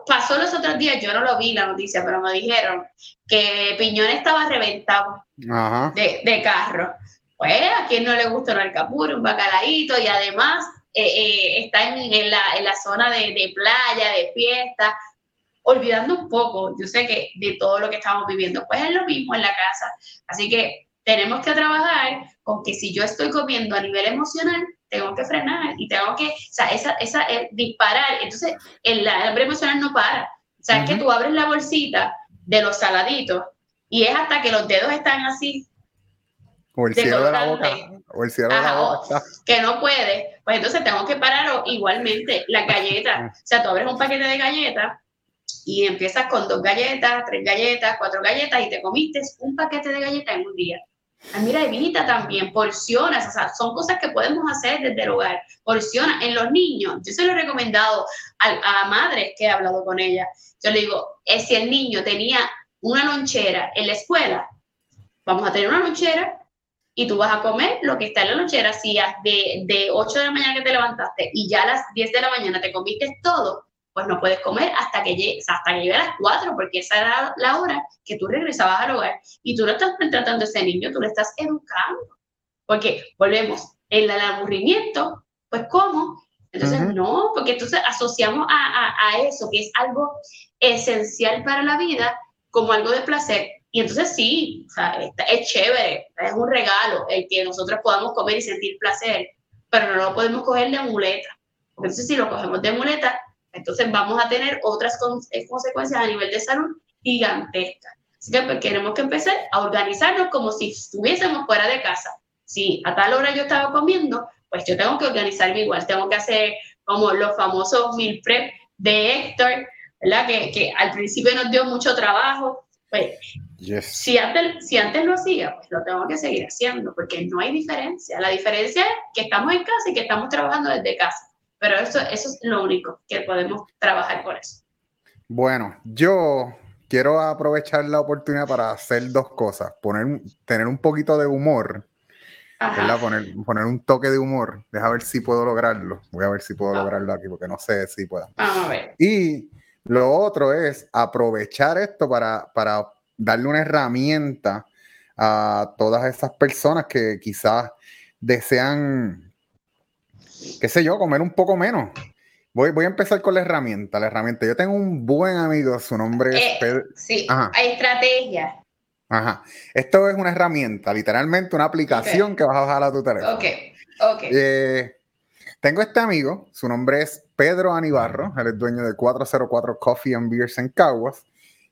pasó los otros días, yo no lo vi la noticia, pero me dijeron que Piñón estaba reventado De, de, carro. Pues a quien no le gusta un alcapuro, un bacalaíto y además eh, eh, está en, en, la, en, la, zona de, de playa, de fiesta, olvidando un poco, yo sé que de todo lo que estamos viviendo, pues es lo mismo en la casa. Así que tenemos que trabajar con que si yo estoy comiendo a nivel emocional, tengo que frenar y tengo que, o sea, esa, esa, eh, disparar. Entonces, el, hambre emocional no para. O sea, es que tú abres la bolsita de los saladitos y es hasta que los dedos están así. O el cielo de la boca. O el cielo de la boca. Que no puede. Pues entonces tengo que parar igualmente las galletas. *laughs* O sea, tú abres un paquete de galletas y empiezas con dos galletas, tres galletas, cuatro galletas y te comiste un paquete de galletas en un día. Ah, mira, evita también, porcionas, o sea, son cosas que podemos hacer desde el hogar. Porciona en los niños. Yo se lo he recomendado a, madres que he hablado con ellas. Yo le digo, es si el niño tenía una lonchera en la escuela, vamos a tener una lonchera y tú vas a comer lo que está en la lonchera. Si de, de 8 de la mañana que te levantaste y ya a las 10 de la mañana te comiste todo, pues no puedes comer hasta que llegue, hasta que llegue a las 4, porque esa era la hora que tú regresabas al hogar. Y tú no estás tratando a ese niño, tú le estás educando. Porque volvemos, en el aburrimiento, pues ¿cómo? Entonces, no, porque entonces asociamos a, a, eso, que es algo esencial para la vida, como algo de placer. Y entonces sí, o sea, es chévere, es un regalo el que nosotros podamos comer y sentir placer, pero no lo podemos coger de muleta. Porque entonces si lo cogemos de muleta, entonces vamos a tener otras eh, consecuencias a nivel de salud gigantescas. Así que pues, queremos que empecé a organizarnos como si estuviésemos fuera de casa. Si a tal hora yo estaba comiendo, pues yo tengo que organizarme igual. Tengo que hacer como los famosos meal prep de Héctor, ¿verdad? Que, que al principio nos dio mucho trabajo. Pues si, antes, si antes lo hacía, pues lo tengo que seguir haciendo, porque no hay diferencia. La diferencia es que estamos en casa y que estamos trabajando desde casa. Pero eso, eso es lo único que podemos trabajar por eso. Bueno, yo quiero aprovechar la oportunidad para hacer dos cosas. Poner, tener un poquito de humor. Poner, poner, un toque de humor. Deja ver si puedo lograrlo. Voy a ver si puedo lograrlo aquí, porque no sé si puedo. Vamos a ver. Y lo otro es aprovechar esto para, para darle una herramienta a todas esas personas que quizás desean qué sé yo, comer un poco menos. Voy, voy a empezar con la herramienta. La herramienta. Yo tengo un buen amigo, su nombre es eh, Pedro. Sí, hay estrategia. Ajá. Esto es una herramienta, literalmente una aplicación que vas a bajar a tu teléfono. Ok, ok. Eh, tengo este amigo, su nombre es Pedro Anibarro, él es dueño de 404 Coffee and Beers en Caguas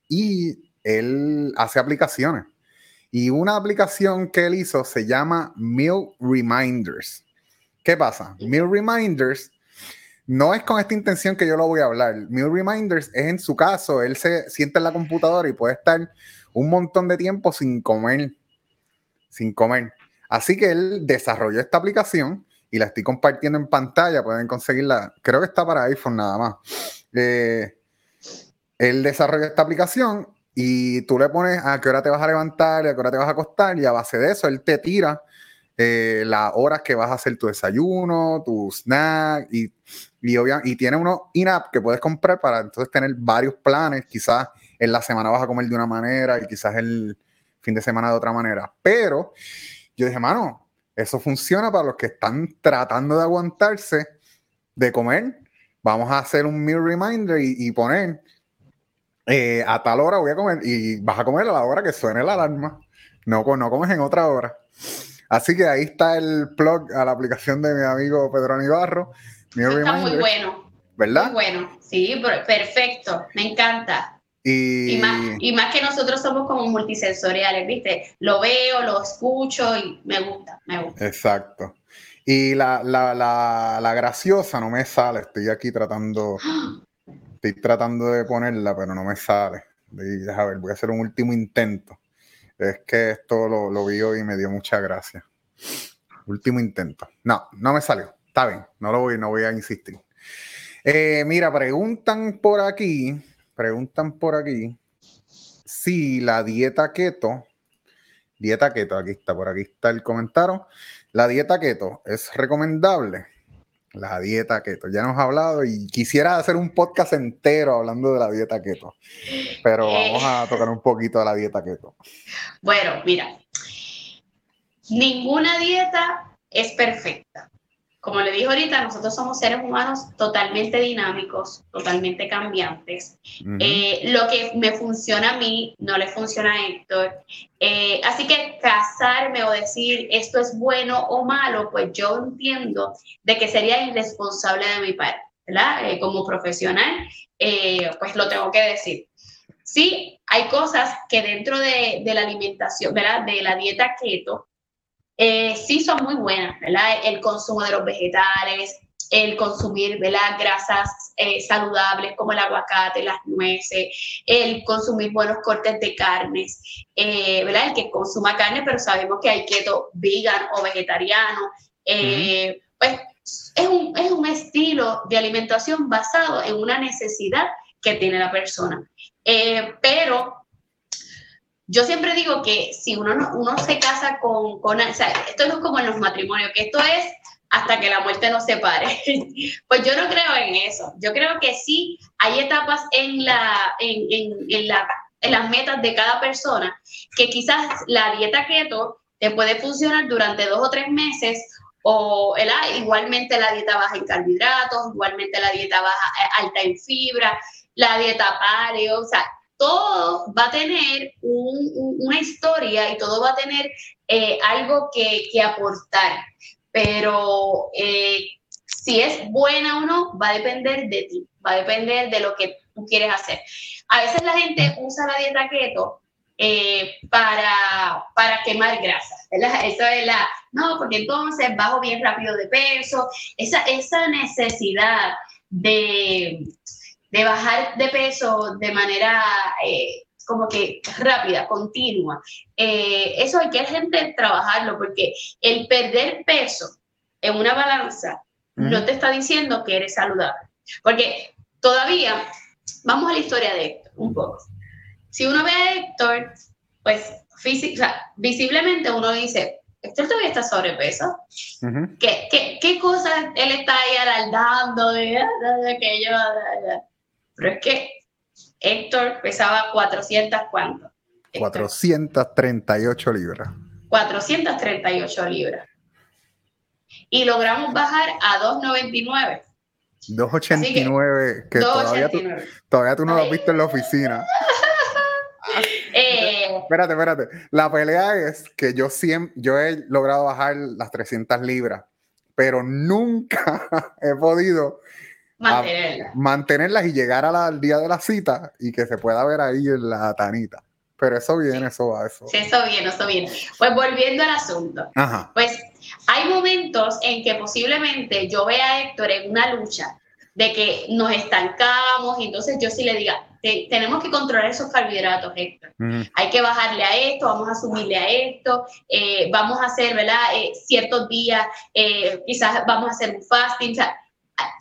y él hace aplicaciones. Y una aplicación que él hizo se llama Meal Reminders. ¿Qué pasa? Meal Reminders no es con esta intención que yo lo voy a hablar. Meal Reminders es en su caso, él se siente en la computadora y puede estar un montón de tiempo sin comer, sin comer. Así que él desarrolló esta aplicación y la estoy compartiendo en pantalla, pueden conseguirla, creo que está para iPhone nada más. Eh, él desarrolló esta aplicación y tú le pones a qué hora te vas a levantar a qué hora te vas a acostar y a base de eso él te tira eh, las horas que vas a hacer tu desayuno, tu snack y, y, y tiene uno in-app que puedes comprar para entonces tener varios planes. Quizás en la semana vas a comer de una manera y quizás el fin de semana de otra manera. Pero yo dije, mano, eso funciona para los que están tratando de aguantarse de comer. Vamos a hacer un meal reminder y, poner eh, a tal hora voy a comer y vas a comer a la hora que suene la alarma. No, no comes en otra hora. Así que ahí está el plug a la aplicación de mi amigo Pedro Anibarro. Está muy bueno. ¿Verdad? Muy bueno, sí, perfecto, me encanta. Y... más, que nosotros somos como multisensoriales, ¿viste? Lo veo, lo escucho y me gusta, me gusta. Exacto. Y la, la graciosa no me sale, estoy aquí tratando, *gasps* estoy tratando de ponerla, pero no me sale. Deja ver, voy a hacer un último intento. Es que esto lo, lo vi hoy y me dio mucha gracia. Último intento. No, no me salió. Está bien, no lo voy, no voy a insistir. Eh, mira, preguntan por aquí, preguntan por aquí si la dieta keto, dieta keto, aquí está, por aquí está el comentario, la dieta keto es recomendable la dieta keto. Ya hemos hablado y quisiera hacer un podcast entero hablando de la dieta keto, pero eh. vamos a tocar un poquito de la dieta keto. Bueno, mira, ninguna dieta es perfecta. Como le dije ahorita, nosotros somos seres humanos totalmente dinámicos, totalmente cambiantes. Eh, lo que me funciona a mí no le funciona a Héctor. Eh, así que casarme o decir esto es bueno o malo, pues yo entiendo de que sería irresponsable de mi parte, ¿verdad? Eh, como profesional, pues lo tengo que decir. Sí, hay cosas que dentro de, de la alimentación, ¿verdad? De la dieta keto, eh, sí son muy buenas, ¿verdad? El consumo de los vegetales, el consumir, ¿verdad? Grasas eh, saludables como el aguacate, las nueces, el consumir buenos cortes de carnes, eh, ¿verdad? El que consuma carne, pero sabemos que hay keto vegan o vegetariano, pues es un, es un estilo de alimentación basado en una necesidad que tiene la persona. pero yo siempre digo que si uno, uno se casa con, con, o sea, esto no es como en los matrimonios, que esto es hasta que la muerte nos separe. *laughs* pues yo no creo en eso. Yo creo que sí hay etapas en, la, en, en, la, en las metas de cada persona que quizás la dieta keto te puede funcionar durante dos o tres meses o igualmente la dieta baja en carbohidratos, igualmente la dieta baja eh, alta en fibra, la dieta paleo, o sea, todo va a tener una historia y todo va a tener eh, algo que, aportar, pero eh, si es buena o no va a depender de ti, va a depender de lo que tú quieres hacer. A veces la gente usa la dieta keto eh, para, para quemar grasa, *laughs* Eso es la, no, porque entonces bajo bien rápido de peso, esa, esa necesidad de, de bajar de peso de manera eh, como que rápida, continua. Eh, eso hay que gente trabajarlo porque el perder peso en una balanza no te está diciendo que eres saludable. Porque todavía, vamos a la historia de Héctor un poco. Si uno ve a Héctor, pues visiblemente uno dice, Héctor todavía está sobrepeso. ¿Qué, qué, qué cosas él está ahí de, de, aquello? Pero es que Héctor pesaba 400 cuánto? 438 libras. 438 libras. Y logramos bajar a 299. 289, que, Todavía, tú, todavía tú no lo has visto en la oficina. *laughs* eh, espérate, espérate. La pelea es que yo, siempre, yo he logrado bajar las 300 libras, pero nunca *laughs* he podido Mantenerlas. mantenerlas y llegar al día de la cita y que se pueda ver ahí en la tanita. Pero eso viene, eso va, eso. Sí, eso viene, eso viene. Pues volviendo al asunto. Pues hay momentos en que posiblemente yo vea a Héctor en una lucha de que nos estancamos y entonces yo sí le diga, tenemos que controlar esos carbohidratos, Héctor. Hay que bajarle a esto, vamos a subirle a esto, eh, vamos a hacer, ¿verdad? Eh, ciertos días, eh, quizás vamos a hacer un fasting. O sea,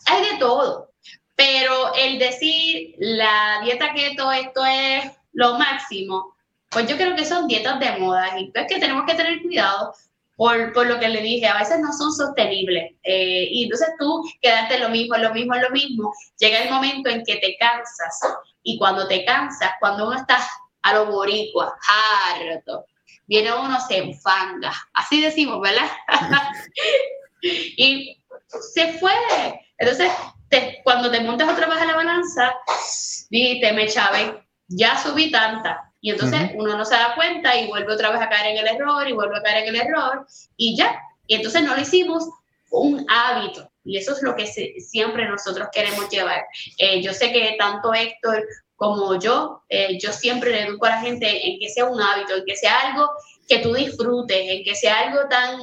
hay de todo, pero el decir la dieta keto, esto es lo máximo, pues yo creo que son dietas de moda y es que tenemos que tener cuidado por, por, lo que le dije, a veces no son sostenibles. Eh, y entonces tú quedaste lo mismo, lo mismo, lo mismo. Llega el momento en que te cansas. Y cuando te cansas, cuando uno está a lo boricua, harto, viene uno, se enfanga. Así decimos, ¿verdad? *laughs* y se fue. Entonces, cuando te montas otra vez a la balanza, dijiste, me chave, ya subí tanta. Y entonces uno no se da cuenta y vuelve otra vez a caer en el error y vuelve a caer en el error y ya. Y entonces no lo hicimos un hábito. Y eso es lo que siempre nosotros queremos llevar. Eh, yo sé que tanto Héctor como yo, eh, yo siempre le educo a la gente en que sea un hábito, en que sea algo que tú disfrutes, en que sea algo tan,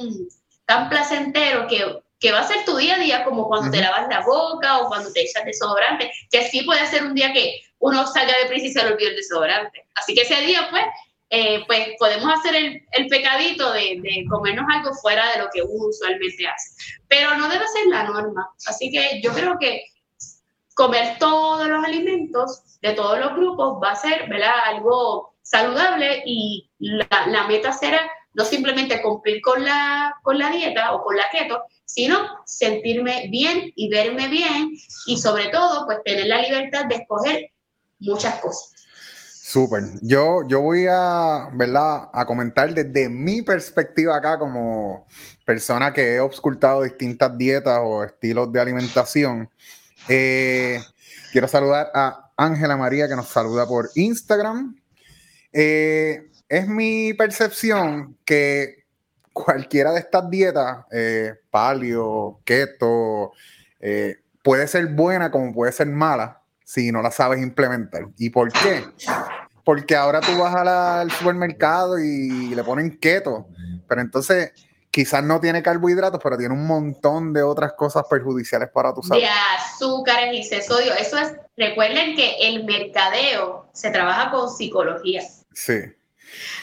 tan placentero que que va a ser tu día a día, como cuando te lavas la boca o cuando te echas desodorante, que sí puede ser un día que uno salga de prisa y se le olvide el desodorante. Así que ese día, pues, eh, pues podemos hacer el, el pecadito de, de, comernos algo fuera de lo que uno usualmente hace. Pero no debe ser la norma. Así que yo creo que comer todos los alimentos de todos los grupos va a ser, ¿verdad? Algo saludable y la, la meta será no simplemente cumplir con la, con la dieta o con la keto, sino sentirme bien y verme bien y sobre todo pues tener la libertad de escoger muchas cosas. Súper. Yo, yo voy a, ¿verdad? a comentar desde mi perspectiva acá como, persona que he auscultado distintas dietas o estilos de alimentación, eh, quiero saludar a Ángela María que nos saluda por Instagram. Eh, es mi percepción que cualquiera de estas dietas, eh, paleo, keto, puede ser buena como puede ser mala si no la sabes implementar. ¿Y por qué? Porque ahora tú vas al supermercado y le ponen keto, pero entonces quizás no tiene carbohidratos, pero tiene un montón de otras cosas perjudiciales para tu salud. De azúcares y de sodio. Eso es, recuerden que el mercadeo se trabaja con psicología. Sí.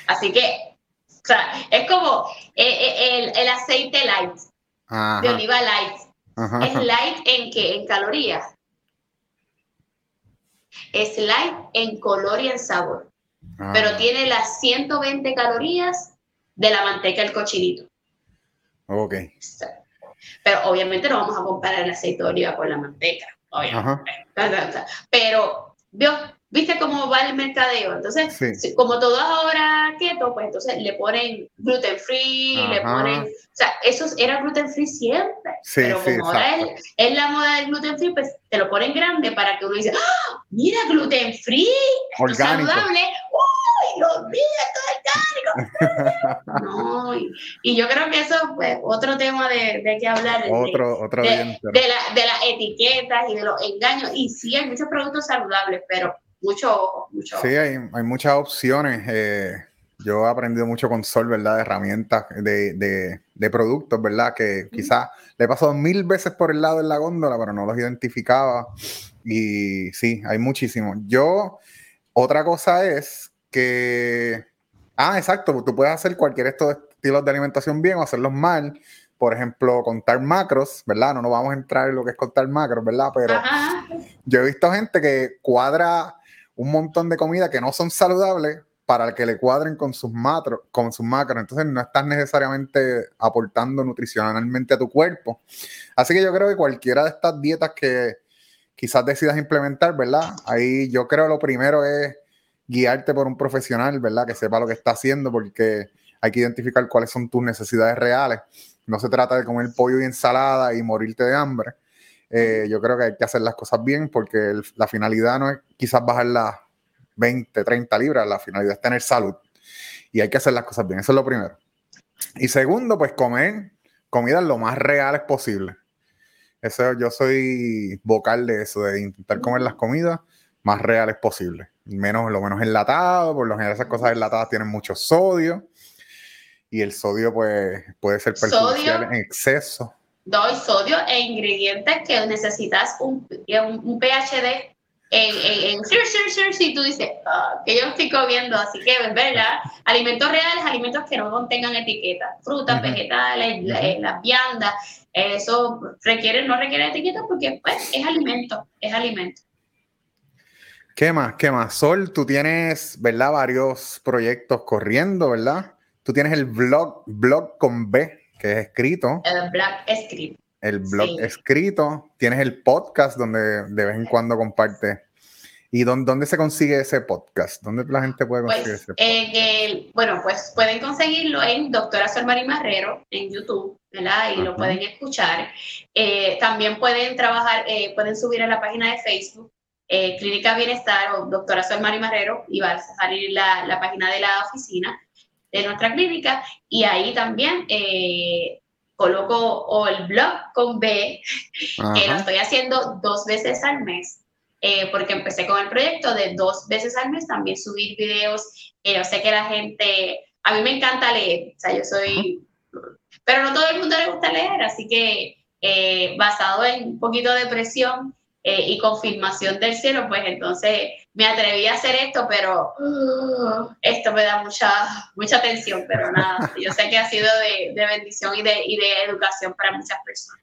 Así que, o sea, es como eh, eh, el, aceite light, de oliva light. Es light en que en calorías. Es light en color y en sabor. Pero ah. tiene las 120 calorías de la manteca del cochinito. Ok. Pero obviamente no vamos a comparar el aceite de oliva con la manteca, obviamente. *laughs* Pero, ¿viste cómo va el mercadeo? Entonces, como todo ahora keto, pues entonces le ponen gluten free, le ponen, o sea, eso era gluten free siempre. pero como ahora es, la moda del gluten free, pues te lo ponen grande para que uno diga, ¡Ah, mira, gluten free, saludable, ¡Uy, Dios mío, *laughs* no, y, yo creo que eso es pues, otro tema de, de que hablar. Otro, de, de, la, de, las etiquetas y de los engaños. Y sí, hay muchos productos saludables, pero mucho mucho. Sí, hay, hay muchas opciones. Eh, yo he aprendido mucho con Sol, ¿verdad? De herramientas, de, de productos, ¿verdad? Que quizás le he pasado mil veces por el lado de la góndola, pero no los identificaba. Y sí, hay muchísimos. Yo, otra cosa es que Ah, exacto. Tú puedes hacer cualquier estos estilos de alimentación bien o hacerlos mal. Por ejemplo, contar macros, ¿verdad? No nos vamos a entrar en lo que es contar macros, ¿verdad? Pero yo he visto gente que cuadra un montón de comida que no son saludables para que le cuadren con sus, macros, con sus macros. Entonces no estás necesariamente aportando nutricionalmente a tu cuerpo. Así que yo creo que cualquiera de estas dietas que quizás decidas implementar, ¿verdad? Ahí yo creo lo primero es guiarte por un profesional, ¿verdad? Que sepa lo que está haciendo, porque hay que identificar cuáles son tus necesidades reales. No se trata de comer pollo y ensalada y morirte de hambre. Eh, yo creo que hay que hacer las cosas bien porque la finalidad no es quizás bajar las 20, 30 libras, la finalidad es tener salud. Y hay que hacer las cosas bien, eso es lo primero. Y segundo, pues comer comidas lo más reales posible. Eso, yo soy vocal de eso, de intentar comer las comidas más reales posibles menos, lo menos enlatado, por lo general esas cosas enlatadas tienen mucho sodio y el sodio pues, puede ser perjudicial en exceso. Doy sodio e ingredientes que necesitas un, un, PhD en, en, en si tú dices ah, que yo estoy comiendo, así que verdad, alimentos reales, alimentos que no contengan etiquetas, frutas, vegetales, las viandas, eso requiere, no requiere etiquetas porque pues, es alimento, es alimento. ¿Qué más? ¿Qué más? Sol, tú tienes, ¿verdad? Varios proyectos corriendo, ¿verdad? Tú tienes el blog, blog con B, que es escrito. El blog escrito. El blog escrito. Tienes el podcast donde de vez en cuando comparte. ¿Y dónde, se consigue ese podcast? ¿Dónde la gente puede pues, conseguir ese podcast? bueno, pues pueden conseguirlo en Doctora Sol Mari Marrero en YouTube, ¿verdad? Y lo pueden escuchar. Eh, también pueden trabajar, eh, pueden subir a la página de Facebook eh, Clínica Bienestar o doctora Sol Mari Marrero y va a salir la, la, página de la oficina de nuestra clínica y ahí también eh, coloco o el blog con B, que lo estoy haciendo dos veces al mes. Eh, porque empecé con el proyecto de dos veces al mes también subir videos. yo sé que la gente, a mí me encanta leer, o sea, yo soy, pero no todo el mundo le gusta leer, así que basado en un poquito de presión, eh, y confirmación del cielo, pues entonces me atreví a hacer esto, pero uh, esto me da mucha, mucha tensión, pero nada, yo sé que ha sido de, de bendición y de, y de, educación para muchas personas.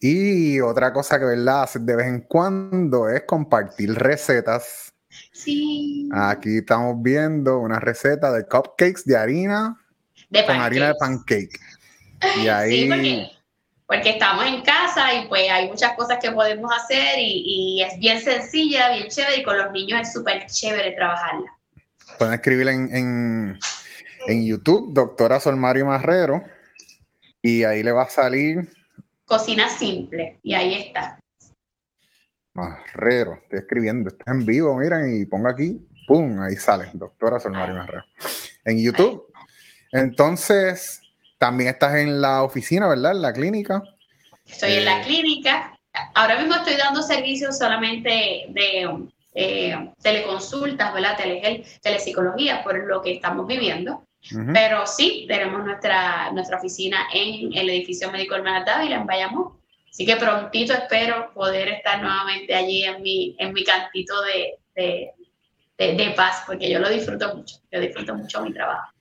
Y otra cosa que verdad hacer de vez en cuando es compartir recetas. Sí. Aquí estamos viendo una receta de cupcakes de harina con harina de pancake. Y ahí porque estamos en casa y pues hay muchas cosas que podemos hacer y, es bien sencilla, bien chévere y con los niños es súper chévere trabajarla. Pueden escribirla en, en, YouTube, doctora Solmario Marrero. Y ahí le va a salir. Cocina simple. Y ahí está. Marrero, estoy escribiendo, está en vivo, miren, y ponga aquí, ¡pum! Ahí sale, doctora Solmari Marrero. En YouTube. Entonces, también estás en la oficina, ¿verdad? En la clínica. Estoy en la eh, clínica. Ahora mismo estoy dando servicios solamente de eh, teleconsultas, ¿verdad? Tele, telepsicología, por lo que estamos viviendo. Pero sí, tenemos nuestra, nuestra oficina en el edificio médico Hermanas Dávila, en Bayamón. Así que prontito espero poder estar nuevamente allí en mi, en mi cantito de, de, de, paz, porque yo lo disfruto mucho, yo disfruto mucho mi trabajo.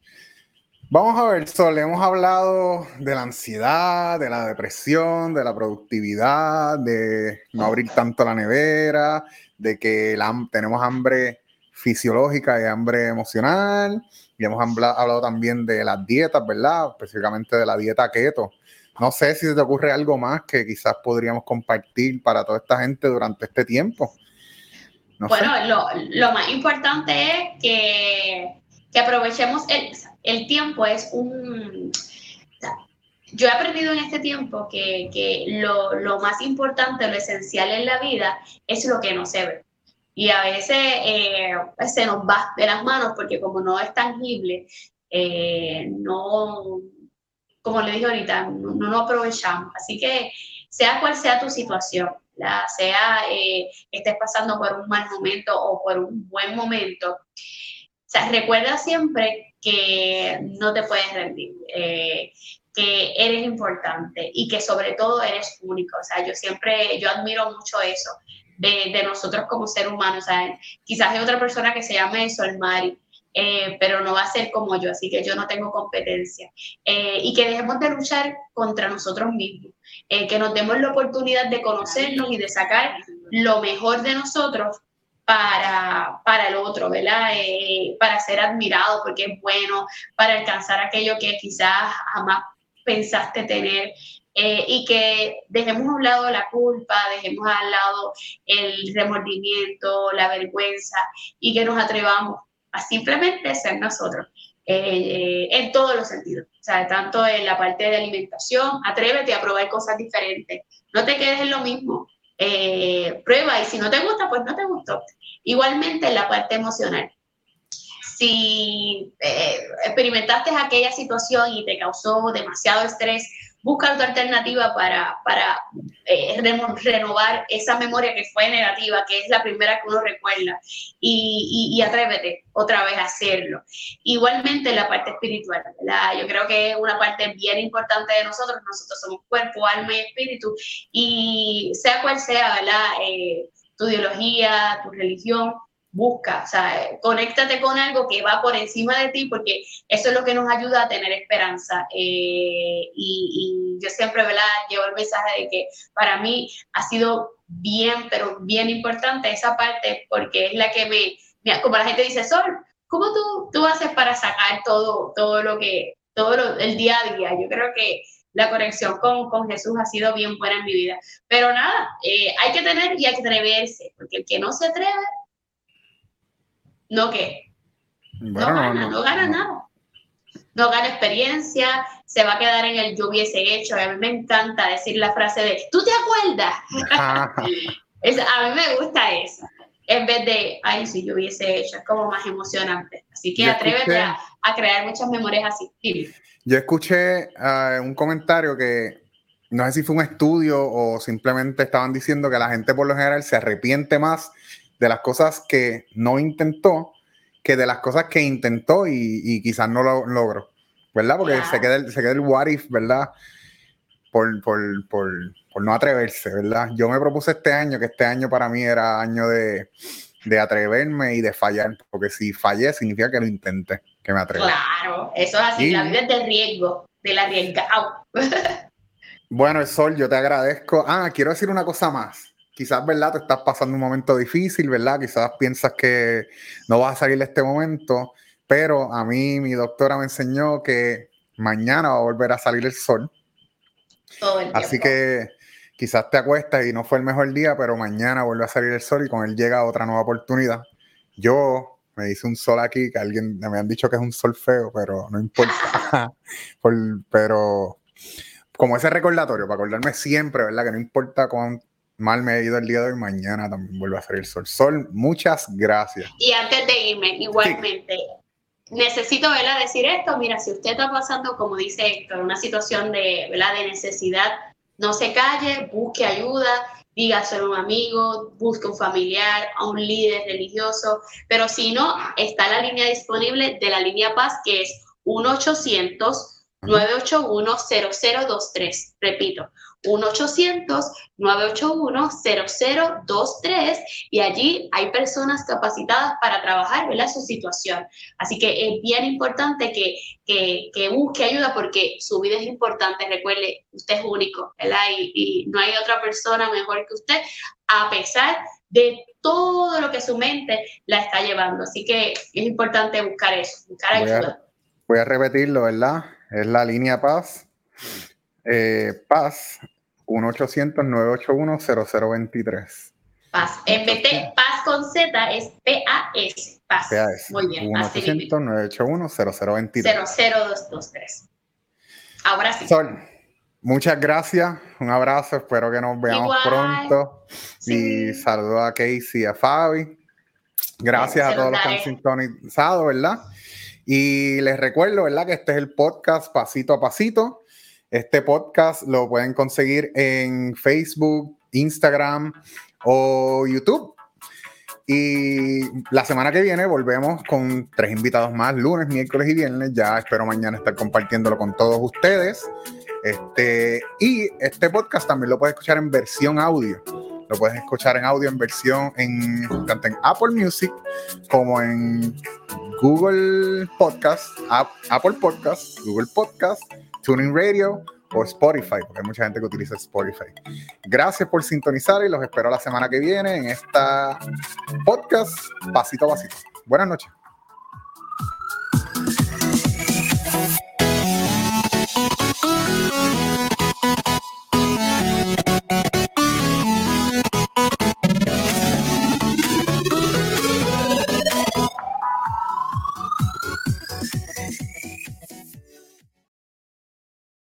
Vamos a ver, Sol, hemos hablado de la ansiedad, de la depresión, de la productividad, de no abrir tanto la nevera, de que tenemos hambre fisiológica y hambre emocional, y hemos hablado también de las dietas, ¿verdad? Específicamente de la dieta keto. No sé si te ocurre algo más que quizás podríamos compartir para toda esta gente durante este tiempo. bueno, lo, más importante es que, aprovechemos el, el, tiempo, es un... Yo he aprendido en este tiempo que, lo, más importante, lo esencial en la vida es lo que no se ve. Y a veces eh, pues se nos va de las manos porque como no es tangible, eh, no, como le dije ahorita, no, no aprovechamos. Así que sea cual sea tu situación, sea eh, estés pasando por un mal momento o por un buen momento, o recuerda siempre que no te puedes rendir, eh, que eres importante y que sobre todo eres único. O sea, yo siempre, yo admiro mucho eso de, nosotros como ser humanos. O sea, quizás hay otra persona que se llame Solmari, eh, pero no va a ser como yo, así que yo no tengo competencia. Eh, y que dejemos de luchar contra nosotros mismos, eh, que nos demos la oportunidad de conocernos y de sacar lo mejor de nosotros para, para el otro, ¿verdad? para ser admirado porque es bueno, para alcanzar aquello que quizás jamás pensaste tener. y que dejemos a un lado la culpa, dejemos al lado el remordimiento, la vergüenza y que nos atrevamos a simplemente ser nosotros. Eh, en todos los sentidos, o sea, tanto en la parte de alimentación, atrévete a probar cosas diferentes, no te quedes en lo mismo, eh, prueba y si no te gusta, pues no te gustó. Igualmente en la parte emocional, si eh, experimentaste aquella situación y te causó demasiado estrés, busca otra alternativa para, para eh, renovar esa memoria que fue negativa, que es la primera que uno recuerda, y, y, atrévete otra vez a hacerlo. Igualmente la parte espiritual, yo creo que es una parte bien importante de nosotros, nosotros somos cuerpo, alma y espíritu, y sea cual sea ¿verdad? Eh, tu ideología, tu religión, busca, o sea, conéctate con algo que va por encima de ti, porque eso es lo que nos ayuda a tener esperanza. Eh, y, yo siempre, ¿verdad? Llevo el mensaje de que para mí ha sido bien, pero bien importante esa parte, porque es la que me, como la gente dice, Sol, ¿cómo tú, tú haces para sacar todo, todo lo que, todo el día a día? Yo creo que la conexión con, con, Jesús ha sido bien buena en mi vida. Pero nada, eh, hay que tener y hay que atreverse, porque el que no se atreve, no qué. no gana, no, gana nada. No gana experiencia, se va a quedar en el yo hubiese hecho. A mí me encanta decir la frase de, ¿tú te acuerdas? *laughs* a mí me gusta eso. En vez de, ay, si yo hubiese hecho, es como más emocionante. Así que atrévete a, crear muchas memorias así. Yo escuché uh, un comentario que no sé si fue un estudio o simplemente estaban diciendo que la gente por lo general se arrepiente más de las cosas que no intentó que de las cosas que intentó y, quizás no lo logró, ¿verdad? Porque se, queda el, se queda el what if, ¿verdad? Por, por, por, por, no atreverse, ¿verdad? Yo me propuse este año, que este año para mí era año de, de atreverme y de fallar, porque si fallé significa que lo intenté, que me atreví. Claro, eso es así, la vida es de riesgo, de la arriesgado. *laughs* bueno, Sol, yo te agradezco. Ah, quiero decir una cosa más quizás, ¿verdad? Te estás pasando un momento difícil, ¿verdad? Quizás piensas que no vas a salir de este momento, pero a mí mi doctora me enseñó que mañana va a volver a salir el sol. Así que quizás te acuestas y no fue el mejor día, pero mañana vuelve a salir el sol y con él llega otra nueva oportunidad. Yo me dice un sol aquí, que alguien me han dicho que es un sol feo, pero no importa. *laughs* pero como ese recordatorio, para acordarme siempre, ¿verdad? Que no importa cuán mal me he ido el día de hoy, mañana también vuelve a salir el sol. Sol, muchas gracias. Y antes de irme, igualmente, necesito ¿verdad? decir esto. Mira, si usted está pasando, como dice Héctor, una situación de, ¿verdad? de necesidad, no se calle, busque ayuda, dígaselo a un amigo, busque un familiar, a un líder religioso, pero si no, está la línea disponible de la línea Paz, que es 1 800 981-0023. Repito, 1-800-981-0023 y allí hay personas capacitadas para trabajar ¿verdad? su situación. Así que es bien importante que, que, que, busque ayuda porque su vida es importante. Recuerde, usted es único ¿verdad? Y, y no hay otra persona mejor que usted a pesar de todo lo que su mente la está llevando. Así que es importante buscar eso, buscar ayuda. voy a repetirlo, ¿verdad? es la línea Paz. Eh, Paz, 1-800-981-0023. Paz. En vez de Paz con Z es P-A-S. Paz. P-A-S. Muy bien. 1-800-981-0023. 00223. Ahora sí. Sol, muchas gracias. Un abrazo. Espero que nos veamos pronto. Y saludo a Casey y a Fabi. Gracias a todos los que han sintonizado, ¿verdad? Y les recuerdo, ¿verdad? Que este es el podcast Pasito a Pasito. Este podcast lo pueden conseguir en Facebook, Instagram o YouTube. Y la semana que viene volvemos con tres invitados más, lunes, miércoles y viernes. Ya espero mañana estar compartiéndolo con todos ustedes. Este, y este podcast también lo puedes escuchar en versión audio. Lo puedes escuchar en audio en versión en tanto en Apple Music como en Google Podcast, Apple Podcast, Google Podcast, Tuning Radio o Spotify, porque hay mucha gente que utiliza Spotify. Gracias por sintonizar y los espero la semana que viene en esta podcast Pasito a Pasito. Buenas noches.